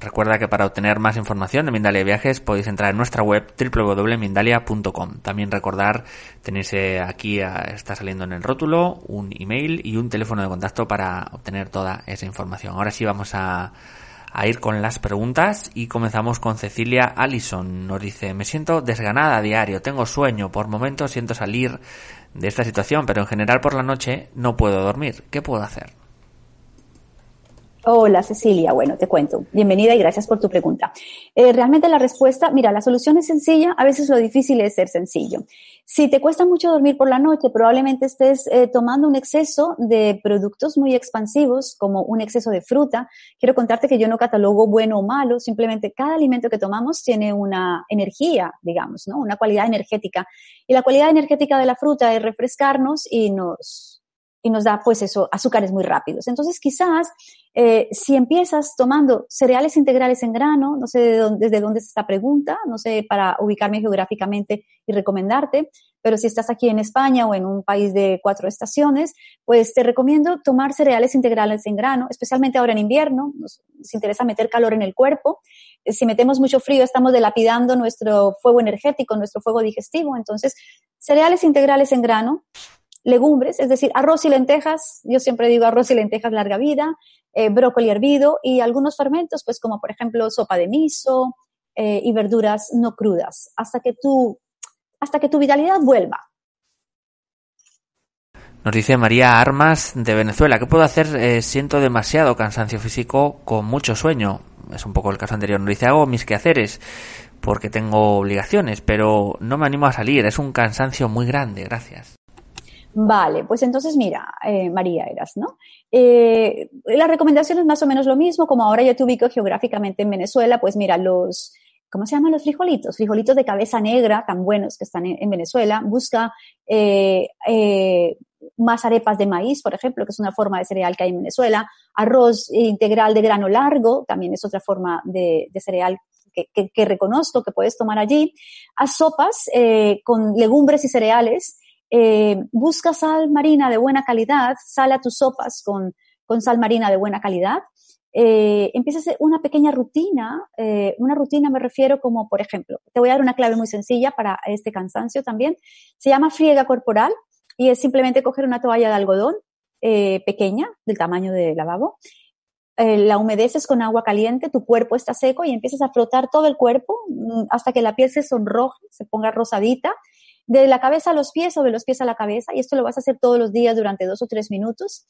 Recuerda que para obtener más información de Mindalia Viajes podéis entrar en nuestra web www.mindalia.com. También recordar, tenéis aquí, está saliendo en el rótulo, un email y un teléfono de contacto para obtener toda esa información. Ahora sí vamos a, a ir con las preguntas y comenzamos con Cecilia Allison. Nos dice, me siento desganada a diario, tengo sueño, por momentos siento salir de esta situación, pero en general por la noche no puedo dormir. ¿Qué puedo hacer? Hola Cecilia, bueno, te cuento. Bienvenida y gracias por tu pregunta. Eh, realmente la respuesta, mira, la solución es sencilla, a veces lo difícil es ser sencillo. Si te cuesta mucho dormir por la noche, probablemente estés eh, tomando un exceso de productos muy expansivos, como un exceso de fruta. Quiero contarte que yo no catalogo bueno o malo, simplemente cada alimento que tomamos tiene una energía, digamos, ¿no? Una cualidad energética. Y la cualidad energética de la fruta es refrescarnos y nos y nos da pues eso, azúcares muy rápidos. Entonces quizás eh, si empiezas tomando cereales integrales en grano, no sé de dónde, desde dónde es esta pregunta, no sé para ubicarme geográficamente y recomendarte, pero si estás aquí en España o en un país de cuatro estaciones, pues te recomiendo tomar cereales integrales en grano, especialmente ahora en invierno, nos, nos interesa meter calor en el cuerpo. Eh, si metemos mucho frío, estamos delapidando nuestro fuego energético, nuestro fuego digestivo. Entonces, cereales integrales en grano, legumbres, es decir, arroz y lentejas, yo siempre digo arroz y lentejas larga vida, eh, brócoli hervido y algunos fermentos, pues como por ejemplo sopa de miso, eh, y verduras no crudas hasta que tu, hasta que tu vitalidad vuelva. Nos dice María Armas de Venezuela, ¿qué puedo hacer? Eh, siento demasiado cansancio físico con mucho sueño. Es un poco el caso anterior. Nos dice, hago mis quehaceres porque tengo obligaciones, pero no me animo a salir. Es un cansancio muy grande. Gracias. Vale, pues entonces mira, eh, María eras, ¿no? Eh, la recomendación es más o menos lo mismo, como ahora yo te ubico geográficamente en Venezuela, pues mira, los, ¿cómo se llaman los frijolitos? Frijolitos de cabeza negra, tan buenos que están en, Venezuela. Busca eh, eh, más arepas de maíz, por ejemplo, que es una forma de cereal que hay en Venezuela. Arroz integral de grano largo, también es otra forma de, cereal que, reconozco que puedes tomar allí. Haz sopas eh, con legumbres y cereales. Busca sal marina de buena calidad, sal a tus sopas con, sal marina de buena calidad eh, empieza a hacer una pequeña rutina. Eh, una rutina me refiero como, por ejemplo, te voy a dar una clave muy sencilla para este cansancio también. Se llama friega corporal y es simplemente coger una toalla de algodón eh, pequeña, del tamaño del lavabo. Eh, la humedeces con agua caliente, tu cuerpo está seco y empiezas a frotar todo el cuerpo mm, hasta que la piel se sonroje, se ponga rosadita, de la cabeza a los pies o de los pies a la cabeza. Y esto lo vas a hacer todos los días durante dos o tres minutos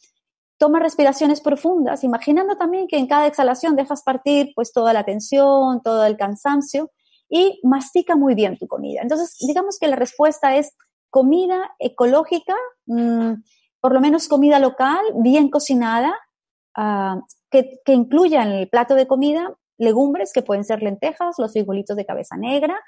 toma respiraciones profundas, imaginando también que en cada exhalación dejas partir pues toda la tensión, todo el cansancio y mastica muy bien tu comida. Entonces, digamos que la respuesta es comida ecológica, mm, por lo menos comida local, bien cocinada, ah, que, incluya en el plato de comida legumbres que pueden ser lentejas, los frijolitos de cabeza negra,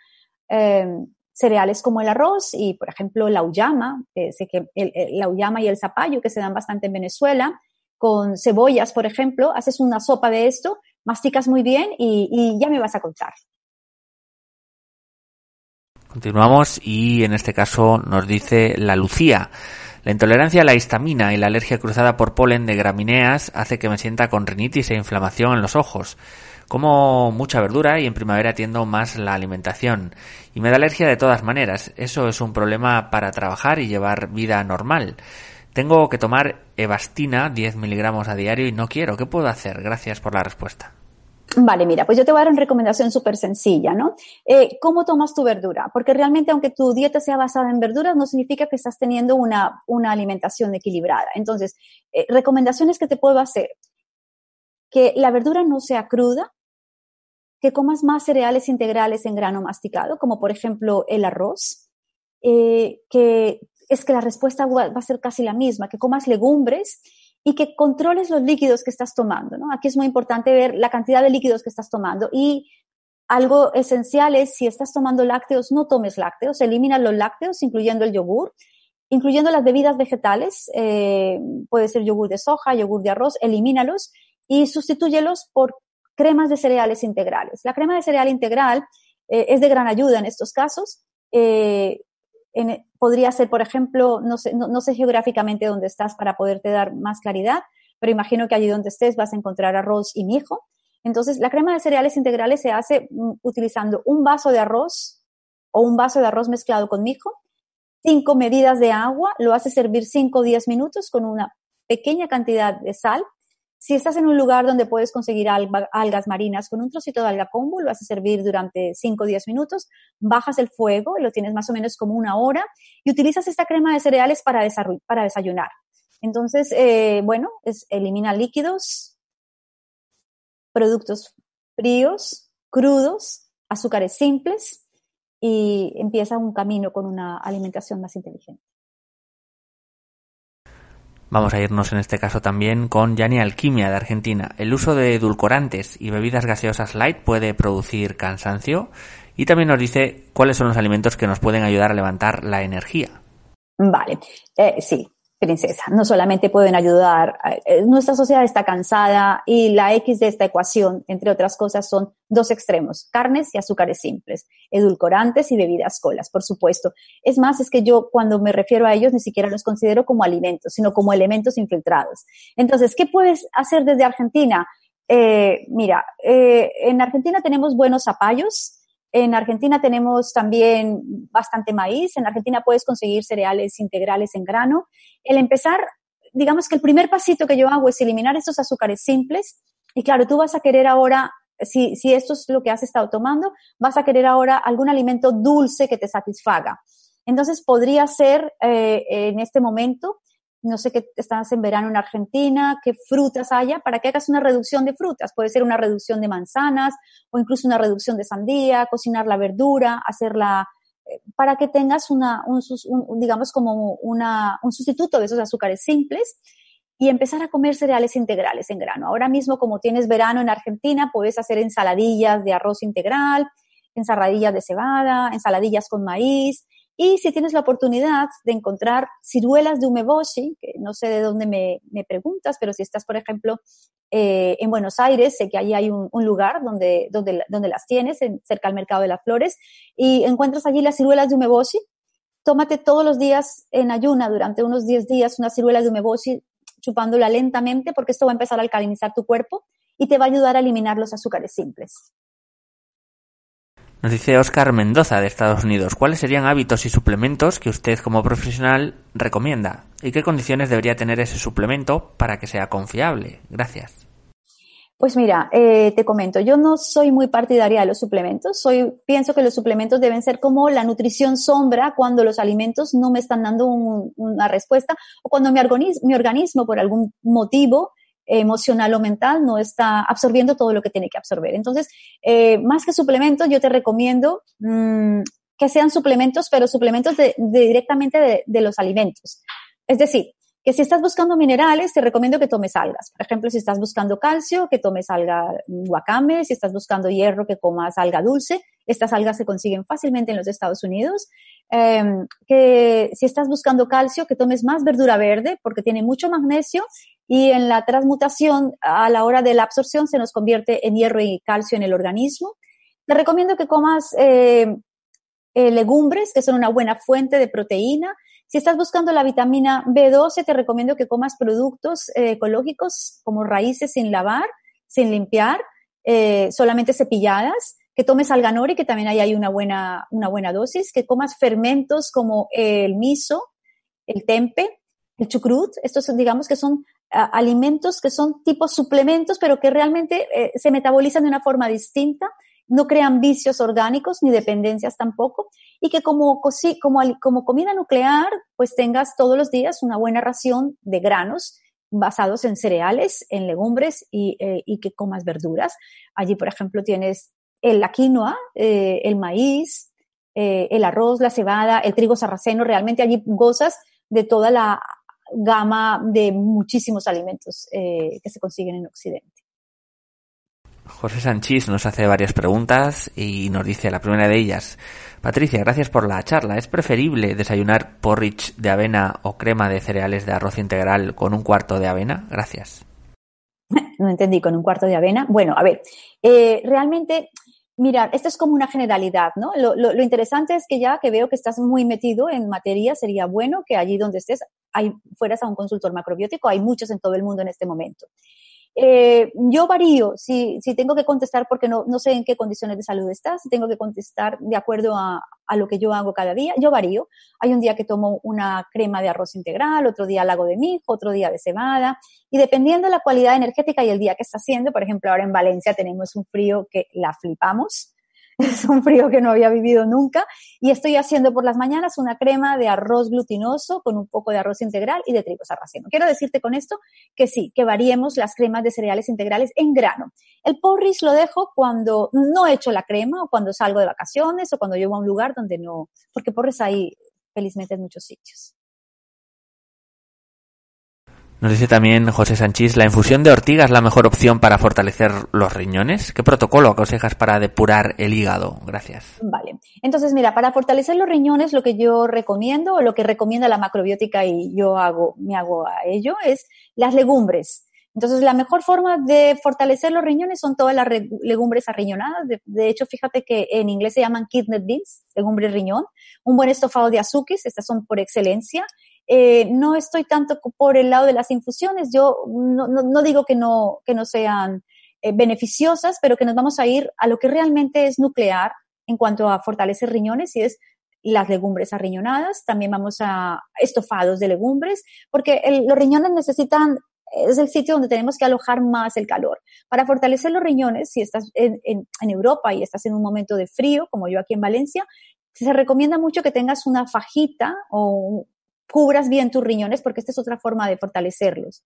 em, cereales como el arroz y, por ejemplo, la uyama, sé que la uyama y el zapallo que se dan bastante en Venezuela, con cebollas, por ejemplo, haces una sopa de esto, masticas muy bien y, y ya me vas a contar. Continuamos y en este caso nos dice la Lucía. La intolerancia a la histamina y la alergia cruzada por polen de gramíneas hace que me sienta con rinitis e inflamación en los ojos. Como mucha verdura y en primavera tiendo más la alimentación. Y me da alergia de todas maneras. Eso es un problema para trabajar y llevar vida normal. Tengo que tomar Evastina 10 miligramos a diario y no quiero. ¿Qué puedo hacer? Gracias por la respuesta. Vale, mira, pues yo te voy a dar una recomendación súper sencilla, ¿no? Eh, ¿Cómo tomas tu verdura? Porque realmente aunque tu dieta sea basada en verduras, no significa que estás teniendo una, alimentación equilibrada. Entonces, eh, recomendaciones que te puedo hacer. Que la verdura no sea cruda, que comas más cereales integrales en grano masticado, como por ejemplo el arroz, eh, que es que la respuesta va a ser casi la misma, que comas legumbres y que controles los líquidos que estás tomando. ¿no? Aquí es muy importante ver la cantidad de líquidos que estás tomando y algo esencial es si estás tomando lácteos, no tomes lácteos, elimina los lácteos, incluyendo el yogur, incluyendo las bebidas vegetales, eh, puede ser yogur de soja, yogur de arroz, elimínalos y sustitúyelos por cremas de cereales integrales. La crema de cereal integral eh, es de gran ayuda en estos casos. Eh, podría ser, por ejemplo, no sé, no, sé geográficamente dónde estás para poderte dar más claridad, pero imagino que allí donde estés vas a encontrar arroz y mijo. Entonces, la crema de cereales integrales se hace mm, utilizando un vaso de arroz o un vaso de arroz mezclado con mijo, cinco medidas de agua, lo hace servir cinco o diez minutos con una pequeña cantidad de sal si estás en un lugar donde puedes conseguir algas marinas con un trocito de alga combo, lo haces servir durante 5 o 10 minutos, bajas el fuego, lo tienes más o menos como una hora y utilizas esta crema de cereales para, para desayunar. Entonces, eh, bueno, es, elimina líquidos, productos fríos, crudos, azúcares simples y empieza un camino con una alimentación más inteligente. Vamos a irnos en este caso también con Yani Alquimia de Argentina. El uso de edulcorantes y bebidas gaseosas light puede producir cansancio y también nos dice cuáles son los alimentos que nos pueden ayudar a levantar la energía. Vale, eh, sí, princesa. No solamente pueden ayudar, eh, nuestra sociedad está cansada y la X de esta ecuación, entre otras cosas, son dos extremos, carnes y azúcares simples, edulcorantes y bebidas colas, por supuesto. Es más, es que yo cuando me refiero a ellos ni siquiera los considero como alimentos, sino como elementos infiltrados. Entonces, ¿qué puedes hacer desde Argentina? Eh, mira, eh, en Argentina tenemos buenos zapallos, en Argentina tenemos también bastante maíz. En Argentina puedes conseguir cereales integrales en grano. El empezar, digamos que el primer pasito que yo hago es eliminar estos azúcares simples. Y claro, tú vas a querer ahora si, si esto es lo que has estado tomando, vas a querer ahora algún alimento dulce que te satisfaga. Entonces podría ser eh, en este momento, no sé que estás en verano en Argentina, qué frutas haya, para que hagas una reducción de frutas. Puede ser una reducción de manzanas o incluso una reducción de sandía, cocinar la verdura, hacerla eh, para que tengas una, un, digamos como una, un sustituto de esos azúcares simples y empezar a comer cereales integrales en grano. Ahora mismo, como tienes verano en Argentina, puedes hacer ensaladillas de arroz integral, ensaladillas de cebada, ensaladillas con maíz, y si tienes la oportunidad de encontrar ciruelas de umeboshi, que no sé de dónde me, preguntas, pero si estás, por ejemplo, eh, en Buenos Aires, sé que ahí hay un, lugar donde, donde, donde, las tienes, en, cerca al Mercado de las Flores, y encuentras allí las ciruelas de umeboshi. Tómate todos los días en ayuna, durante unos 10 días, unas ciruelas de umeboshi, chupándola lentamente, porque esto va a empezar a alcalinizar tu cuerpo y te va a ayudar a eliminar los azúcares simples. Nos dice Oscar Mendoza de Estados Unidos, ¿cuáles serían hábitos y suplementos que usted como profesional recomienda? ¿Y qué condiciones debería tener ese suplemento para que sea confiable? Gracias. Pues mira, eh, te comento, yo no soy muy partidaria de los suplementos. Soy, pienso que los suplementos deben ser como la nutrición sombra cuando los alimentos no me están dando una respuesta o cuando mi organismo por algún motivo emocional o mental no está absorbiendo todo lo que tiene que absorber. Entonces, eh, más que suplementos, yo te recomiendo mm, que sean suplementos, pero suplementos de, directamente de, los alimentos. Es decir, que si estás buscando minerales, te recomiendo que tomes algas. Por ejemplo, si estás buscando calcio, que tomes alga wakame. Si estás buscando hierro, que comas alga dulce. Estas algas se consiguen fácilmente en los Estados Unidos. Em, que si estás buscando calcio, que tomes más verdura verde porque tiene mucho magnesio y en la transmutación a la hora de la absorción se nos convierte en hierro y calcio en el organismo. Te recomiendo que comas eh, eh, legumbres, que son una buena fuente de proteína. Si estás buscando la vitamina B12, te recomiendo que comas productos eh, ecológicos como raíces sin lavar, sin limpiar, solamente cepilladas que tomes alganori, que también ahí hay una buena, una buena dosis, que comas fermentos como el miso, el tempe, el chucrut, estos digamos que son alimentos que son tipo suplementos, pero que realmente eh, se metabolizan de una forma distinta, no crean vicios orgánicos ni dependencias tampoco, y que como, como, como comida nuclear, pues tengas todos los días una buena ración de granos basados en cereales, en legumbres y, eh, y que comas verduras. Allí, por ejemplo, tienes la quinoa, eh, el maíz, el arroz, la cebada, el trigo sarraceno, realmente allí gozas de toda la gama de muchísimos alimentos eh, que se consiguen en Occidente. José Sanchís nos hace varias preguntas y nos dice la primera de ellas. Patricia, gracias por la charla. ¿Es preferible desayunar porridge de avena o crema de cereales de arroz integral con un cuarto de avena? Gracias. *laughs* No entendí, con un cuarto de avena. Bueno, a ver, eh, realmente Mira, esto es como una generalidad, ¿no? Lo, interesante es que ya que veo que estás muy metido en materia, sería bueno que allí donde estés hay, fueras a un consultor macrobiótico. Hay muchos en todo el mundo en este momento. Eh, yo varío, si, si tengo que contestar porque no, sé en qué condiciones de salud estás, si tengo que contestar de acuerdo a, lo que yo hago cada día, yo varío. Hay un día que tomo una crema de arroz integral, otro día lago de mijo, otro día de cebada, y dependiendo de la cualidad energética y el día que está haciendo, por ejemplo, ahora en Valencia tenemos un frío que la flipamos, *laughs* es un frío que no había vivido nunca y estoy haciendo por las mañanas una crema de arroz glutinoso con un poco de arroz integral y de trigo sarraceno. Quiero decirte con esto que sí, que variemos las cremas de cereales integrales en grano. El porridge lo dejo cuando no he hecho la crema o cuando salgo de vacaciones o cuando llevo a un lugar donde no, porque porridge hay felizmente en muchos sitios. Nos dice también José Sanchís, ¿la infusión de ortiga es la mejor opción para fortalecer los riñones? ¿Qué protocolo aconsejas para depurar el hígado? Gracias. Vale. Entonces, mira, para fortalecer los riñones, lo que yo recomiendo, o lo que recomienda la macrobiótica y yo hago, me hago a ello, es las legumbres. Entonces, la mejor forma de fortalecer los riñones son todas las legumbres arriñonadas. De, hecho, fíjate que en inglés se llaman kidney beans, legumbres riñón. Un buen estofado de azúquis, estas son por excelencia. Eh, no estoy tanto por el lado de las infusiones. Yo no, digo que no, que no sean eh, beneficiosas, pero que nos vamos a ir a lo que realmente es nuclear en cuanto a fortalecer riñones y es las legumbres arriñonadas. También vamos a estofados de legumbres, porque los riñones necesitan es el sitio donde tenemos que alojar más el calor. Para fortalecer los riñones, si estás en, en Europa y estás en un momento de frío, como yo aquí en Valencia, se recomienda mucho que tengas una fajita o cubras bien tus riñones porque esta es otra forma de fortalecerlos.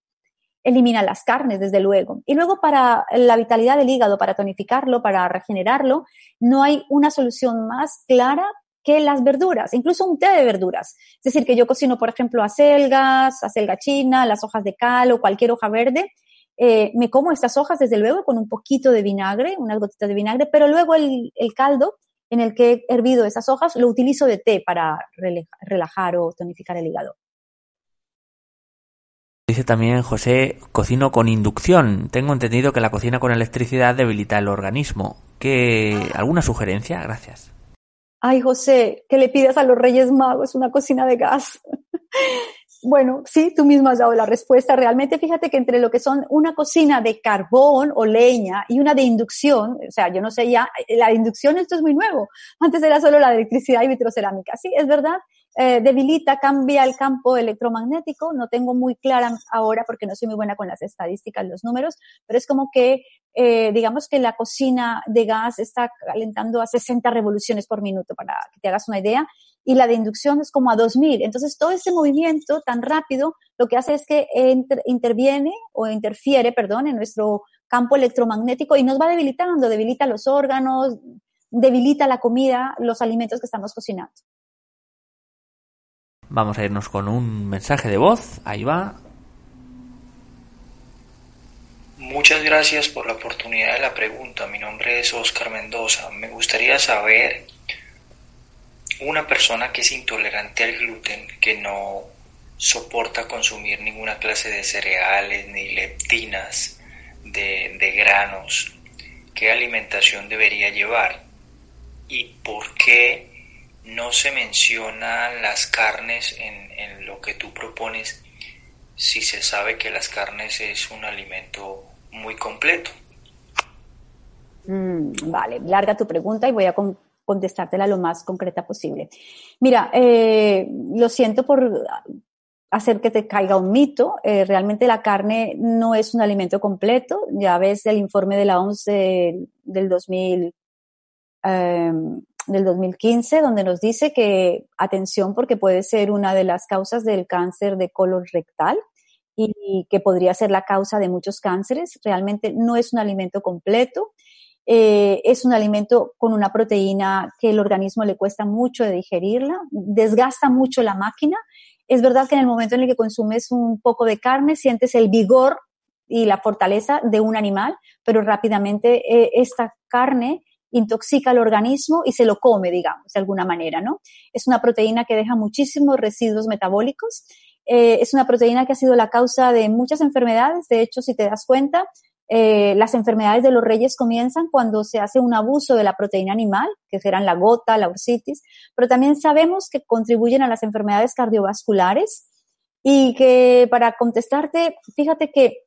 Elimina las carnes, desde luego. Y luego para la vitalidad del hígado, para tonificarlo, para regenerarlo, no hay una solución más clara que las verduras, incluso un té de verduras. Es decir, que yo cocino, por ejemplo, acelgas, acelga china, las hojas de cal o cualquier hoja verde. Eh, me como estas hojas, desde luego, con un poquito de vinagre, unas gotitas de vinagre, pero luego el, el caldo en el que he hervido esas hojas, lo utilizo de té para relajar o tonificar el hígado. Dice también José, cocino con inducción. Tengo entendido que la cocina con electricidad debilita el organismo. ¿Qué, ¿Alguna sugerencia? Gracias. Ay, José, que le pidas a los Reyes Magos una cocina de gas. Bueno, sí, tú mismo has dado la respuesta. Realmente fíjate que entre lo que son una cocina de carbón o leña y una de inducción, o sea, yo no sé ya, la inducción esto es muy nuevo. Antes era solo la electricidad y vitrocerámica. Sí, es verdad, eh, debilita, cambia el campo electromagnético. No tengo muy clara ahora porque no soy muy buena con las estadísticas, los números, pero es como que, eh, digamos que la cocina de gas está calentando a 60 revoluciones por minuto, para que te hagas una idea, y la de inducción es como a 2000. Entonces, todo ese movimiento tan rápido lo que hace es que interviene o interfiere, perdón, en nuestro campo electromagnético y nos va debilitando, debilita los órganos, debilita la comida, los alimentos que estamos cocinando. Vamos a irnos con un mensaje de voz. Ahí va. Muchas gracias por la oportunidad de la pregunta. Mi nombre es Oscar Mendoza. Me gustaría saber, una persona que es intolerante al gluten, que no soporta consumir ninguna clase de cereales ni leptinas, de, de granos, ¿qué alimentación debería llevar? ¿Y por qué no se mencionan las carnes en, lo que tú propones si se sabe que las carnes es un alimento muy completo. Mm, vale, larga tu pregunta y voy a contestártela lo más concreta posible. Mira, eh, lo siento por hacer que te caiga un mito. Eh, realmente la carne no es un alimento completo. Ya ves el informe de la OMS del 2000 del 2015, donde nos dice que, atención, porque puede ser una de las causas del cáncer de colon rectal y que podría ser la causa de muchos cánceres. Realmente no es un alimento completo. Eh, es un alimento con una proteína que el organismo le cuesta mucho de digerirla, desgasta mucho la máquina. Es verdad que en el momento en el que consumes un poco de carne sientes el vigor y la fortaleza de un animal, pero rápidamente eh, esta carne intoxica el organismo y se lo come, digamos, de alguna manera, ¿no? Es una proteína que deja muchísimos residuos metabólicos. Eh, es una proteína que ha sido la causa de muchas enfermedades. De hecho, si te das cuenta, eh, las enfermedades de los reyes comienzan cuando se hace un abuso de la proteína animal, que serán la gota, la ursitis, pero también sabemos que contribuyen a las enfermedades cardiovasculares y que para contestarte, fíjate que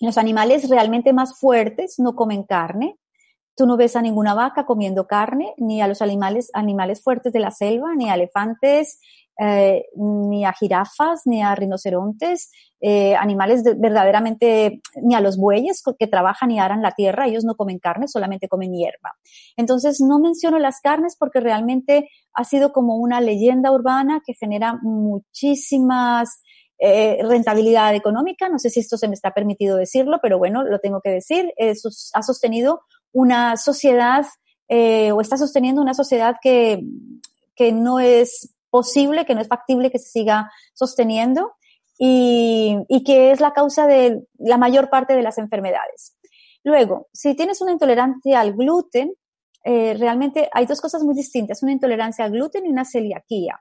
los animales realmente más fuertes no comen carne, Tú no ves a ninguna vaca comiendo carne, ni a los animales, animales fuertes de la selva, ni a elefantes, eh, ni a jirafas, ni a rinocerontes, eh, animales verdaderamente, ni a los bueyes que trabajan y aran la tierra, ellos no comen carne, solamente comen hierba. Entonces, no menciono las carnes porque realmente ha sido como una leyenda urbana que genera muchísimas eh, rentabilidad económica. No sé si esto se me está permitido decirlo, pero bueno, lo tengo que decir. ha sostenido una sociedad eh, o está sosteniendo una sociedad que, que no es posible, que no es factible que se siga sosteniendo y, y, que es la causa de la mayor parte de las enfermedades. Luego, si tienes una intolerancia al gluten, eh, realmente hay dos cosas muy distintas, una intolerancia al gluten y una celiaquía.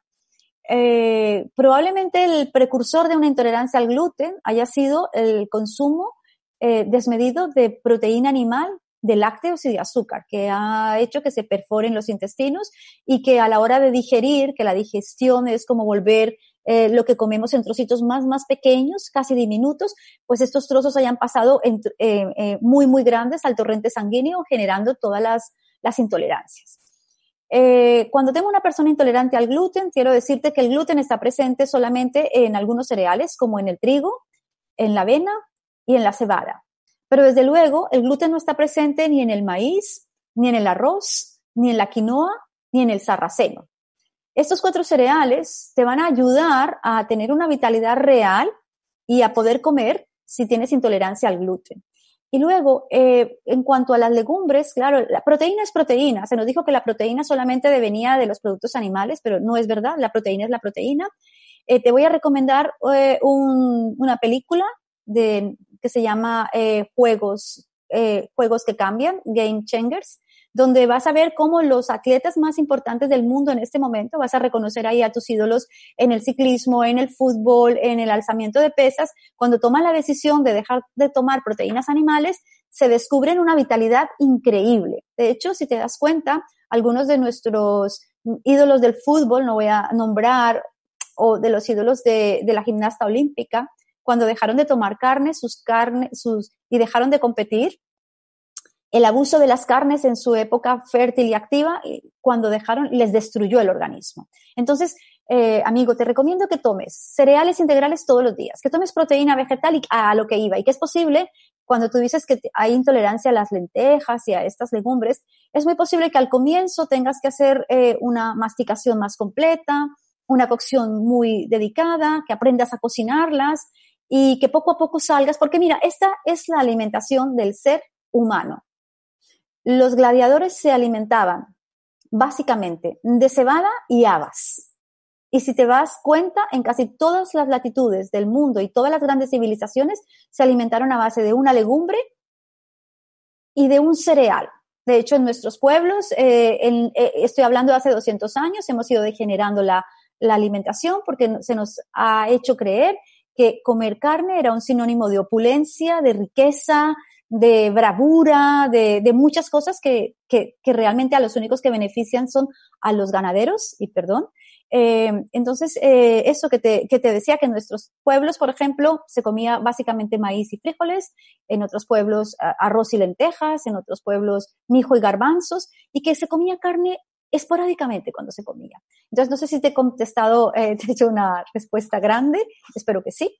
Eh, probablemente el precursor de una intolerancia al gluten haya sido el consumo eh, desmedido de proteína animal de lácteos y de azúcar, que ha hecho que se perforen los intestinos y que a la hora de digerir, que la digestión es como volver eh, lo que comemos en trocitos más, más pequeños, casi diminutos, pues estos trozos hayan pasado eh, eh, muy, muy grandes al torrente sanguíneo, generando todas las, las intolerancias. cuando tengo una persona intolerante al gluten, quiero decirte que el gluten está presente solamente en algunos cereales, como en el trigo, en la avena y en la cebada. Pero desde luego, el gluten no está presente ni en el maíz, ni en el arroz, ni en la quinoa, ni en el sarraceno. Estos cuatro cereales te van a ayudar a tener una vitalidad real y a poder comer si tienes intolerancia al gluten. Y luego, eh, en cuanto a las legumbres, claro, la proteína es proteína. Se nos dijo que la proteína solamente venía de los productos animales, pero no es verdad. La proteína es la proteína. Eh, te voy a recomendar eh, una película de, que se llama Juegos, Juegos que cambian, Game Changers donde vas a ver cómo los atletas más importantes del mundo en este momento, vas a reconocer ahí a tus ídolos en el ciclismo, en el fútbol, en el alzamiento de pesas, cuando toman la decisión de dejar de tomar proteínas animales, se descubren una vitalidad increíble. De hecho, si te das cuenta, algunos de nuestros ídolos del fútbol, no voy a nombrar, o de los ídolos de, la gimnasta olímpica, cuando dejaron de tomar carne, sus carnes, sus, y dejaron de competir, el abuso de las carnes en su época fértil y activa, cuando dejaron, les destruyó el organismo. Entonces, eh, amigo, te recomiendo que tomes cereales integrales todos los días, que tomes proteína vegetal y a lo que iba, y que es posible, cuando tú dices que hay intolerancia a las lentejas y a estas legumbres, es muy posible que al comienzo tengas que hacer eh, una masticación más completa, una cocción muy dedicada, que aprendas a cocinarlas y que poco a poco salgas, porque mira, esta es la alimentación del ser humano. Los gladiadores se alimentaban básicamente de cebada y habas. Y si te das cuenta, en casi todas las latitudes del mundo y todas las grandes civilizaciones se alimentaron a base de una legumbre y de un cereal. De hecho, en nuestros pueblos, eh, eh, estoy hablando de hace 200 años, hemos ido degenerando la, la alimentación porque se nos ha hecho creer que comer carne era un sinónimo de opulencia, de riqueza, de bravura, de, de muchas cosas que, que, que, realmente a los únicos que benefician son a los ganaderos, y perdón. Eh, entonces, eh, eso que te, que te decía, que en nuestros pueblos, por ejemplo, se comía básicamente maíz y frijoles, en otros pueblos arroz y lentejas, en otros pueblos mijo y garbanzos, y que se comía carne esporádicamente cuando se comía. Entonces, no sé si te he contestado, eh, *laughs* te he hecho una respuesta grande, espero que sí.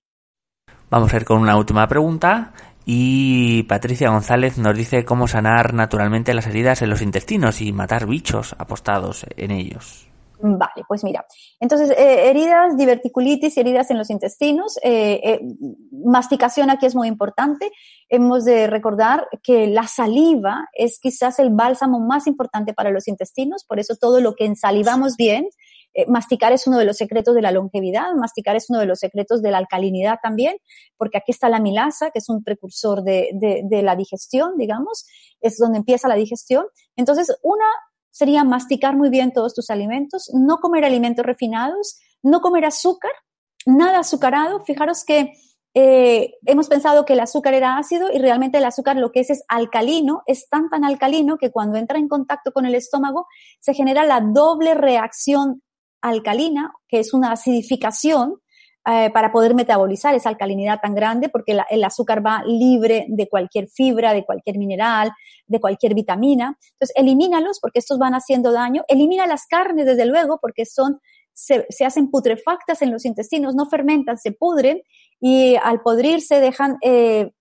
Vamos a ir con una última pregunta y Patricia González nos dice cómo sanar naturalmente las heridas en los intestinos y matar bichos apostados en ellos. Vale, pues mira. Entonces, eh, heridas, diverticulitis heridas en los intestinos. Eh, eh, masticación aquí es muy importante. Hemos de recordar que la saliva es quizás el bálsamo más importante para los intestinos, por eso todo lo que ensalivamos bien eh, masticar es uno de los secretos de la longevidad, masticar es uno de los secretos de la alcalinidad también, porque aquí está la milasa, que es un precursor de, de la digestión, digamos, es donde empieza la digestión. Entonces, una sería masticar muy bien todos tus alimentos, no comer alimentos refinados, no comer azúcar, nada azucarado. Fijaros que eh, hemos pensado que el azúcar era ácido y realmente el azúcar lo que es es alcalino, es tan tan alcalino que cuando entra en contacto con el estómago se genera la doble reacción alcalina, que es una acidificación eh, para poder metabolizar esa alcalinidad tan grande, porque el azúcar va libre de cualquier fibra, de cualquier mineral, de cualquier vitamina. Entonces, elimínalos porque estos van haciendo daño. Elimina las carnes, desde luego, porque son se, hacen putrefactas en los intestinos, no fermentan, se pudren y al podrirse dejan eh,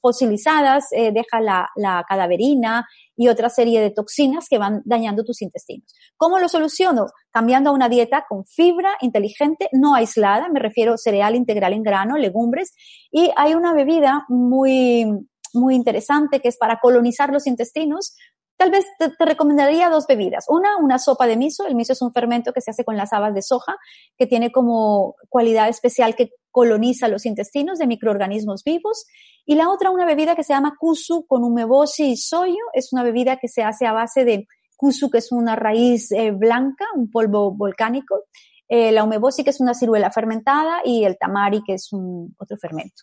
fosilizadas, eh, deja la, la, cadaverina y otra serie de toxinas que van dañando tus intestinos. ¿Cómo lo soluciono? Cambiando a una dieta con fibra inteligente, no aislada, me refiero cereal integral en grano, legumbres, y hay una bebida muy, muy interesante que es para colonizar los intestinos, Tal vez te, recomendaría dos bebidas. Una, una sopa de miso. El miso es un fermento que se hace con las habas de soja, que tiene como cualidad especial que coloniza los intestinos de microorganismos vivos. Y la otra, una bebida que se llama kusu con umeboshi y soyo. Es una bebida que se hace a base de kusu, que es una raíz eh, blanca, un polvo volcánico. Eh, la umeboshi, que es una ciruela fermentada, y el tamari, que es un otro fermento.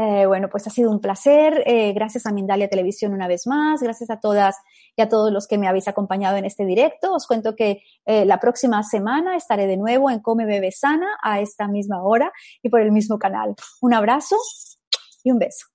Eh, bueno, pues ha sido un placer. Eh, gracias a Mindalia Televisión una vez más. Gracias a todas y a todos los que me habéis acompañado en este directo. Os cuento que eh, la próxima semana estaré de nuevo en Come Bebe Sana a esta misma hora y por el mismo canal. Un abrazo y un beso.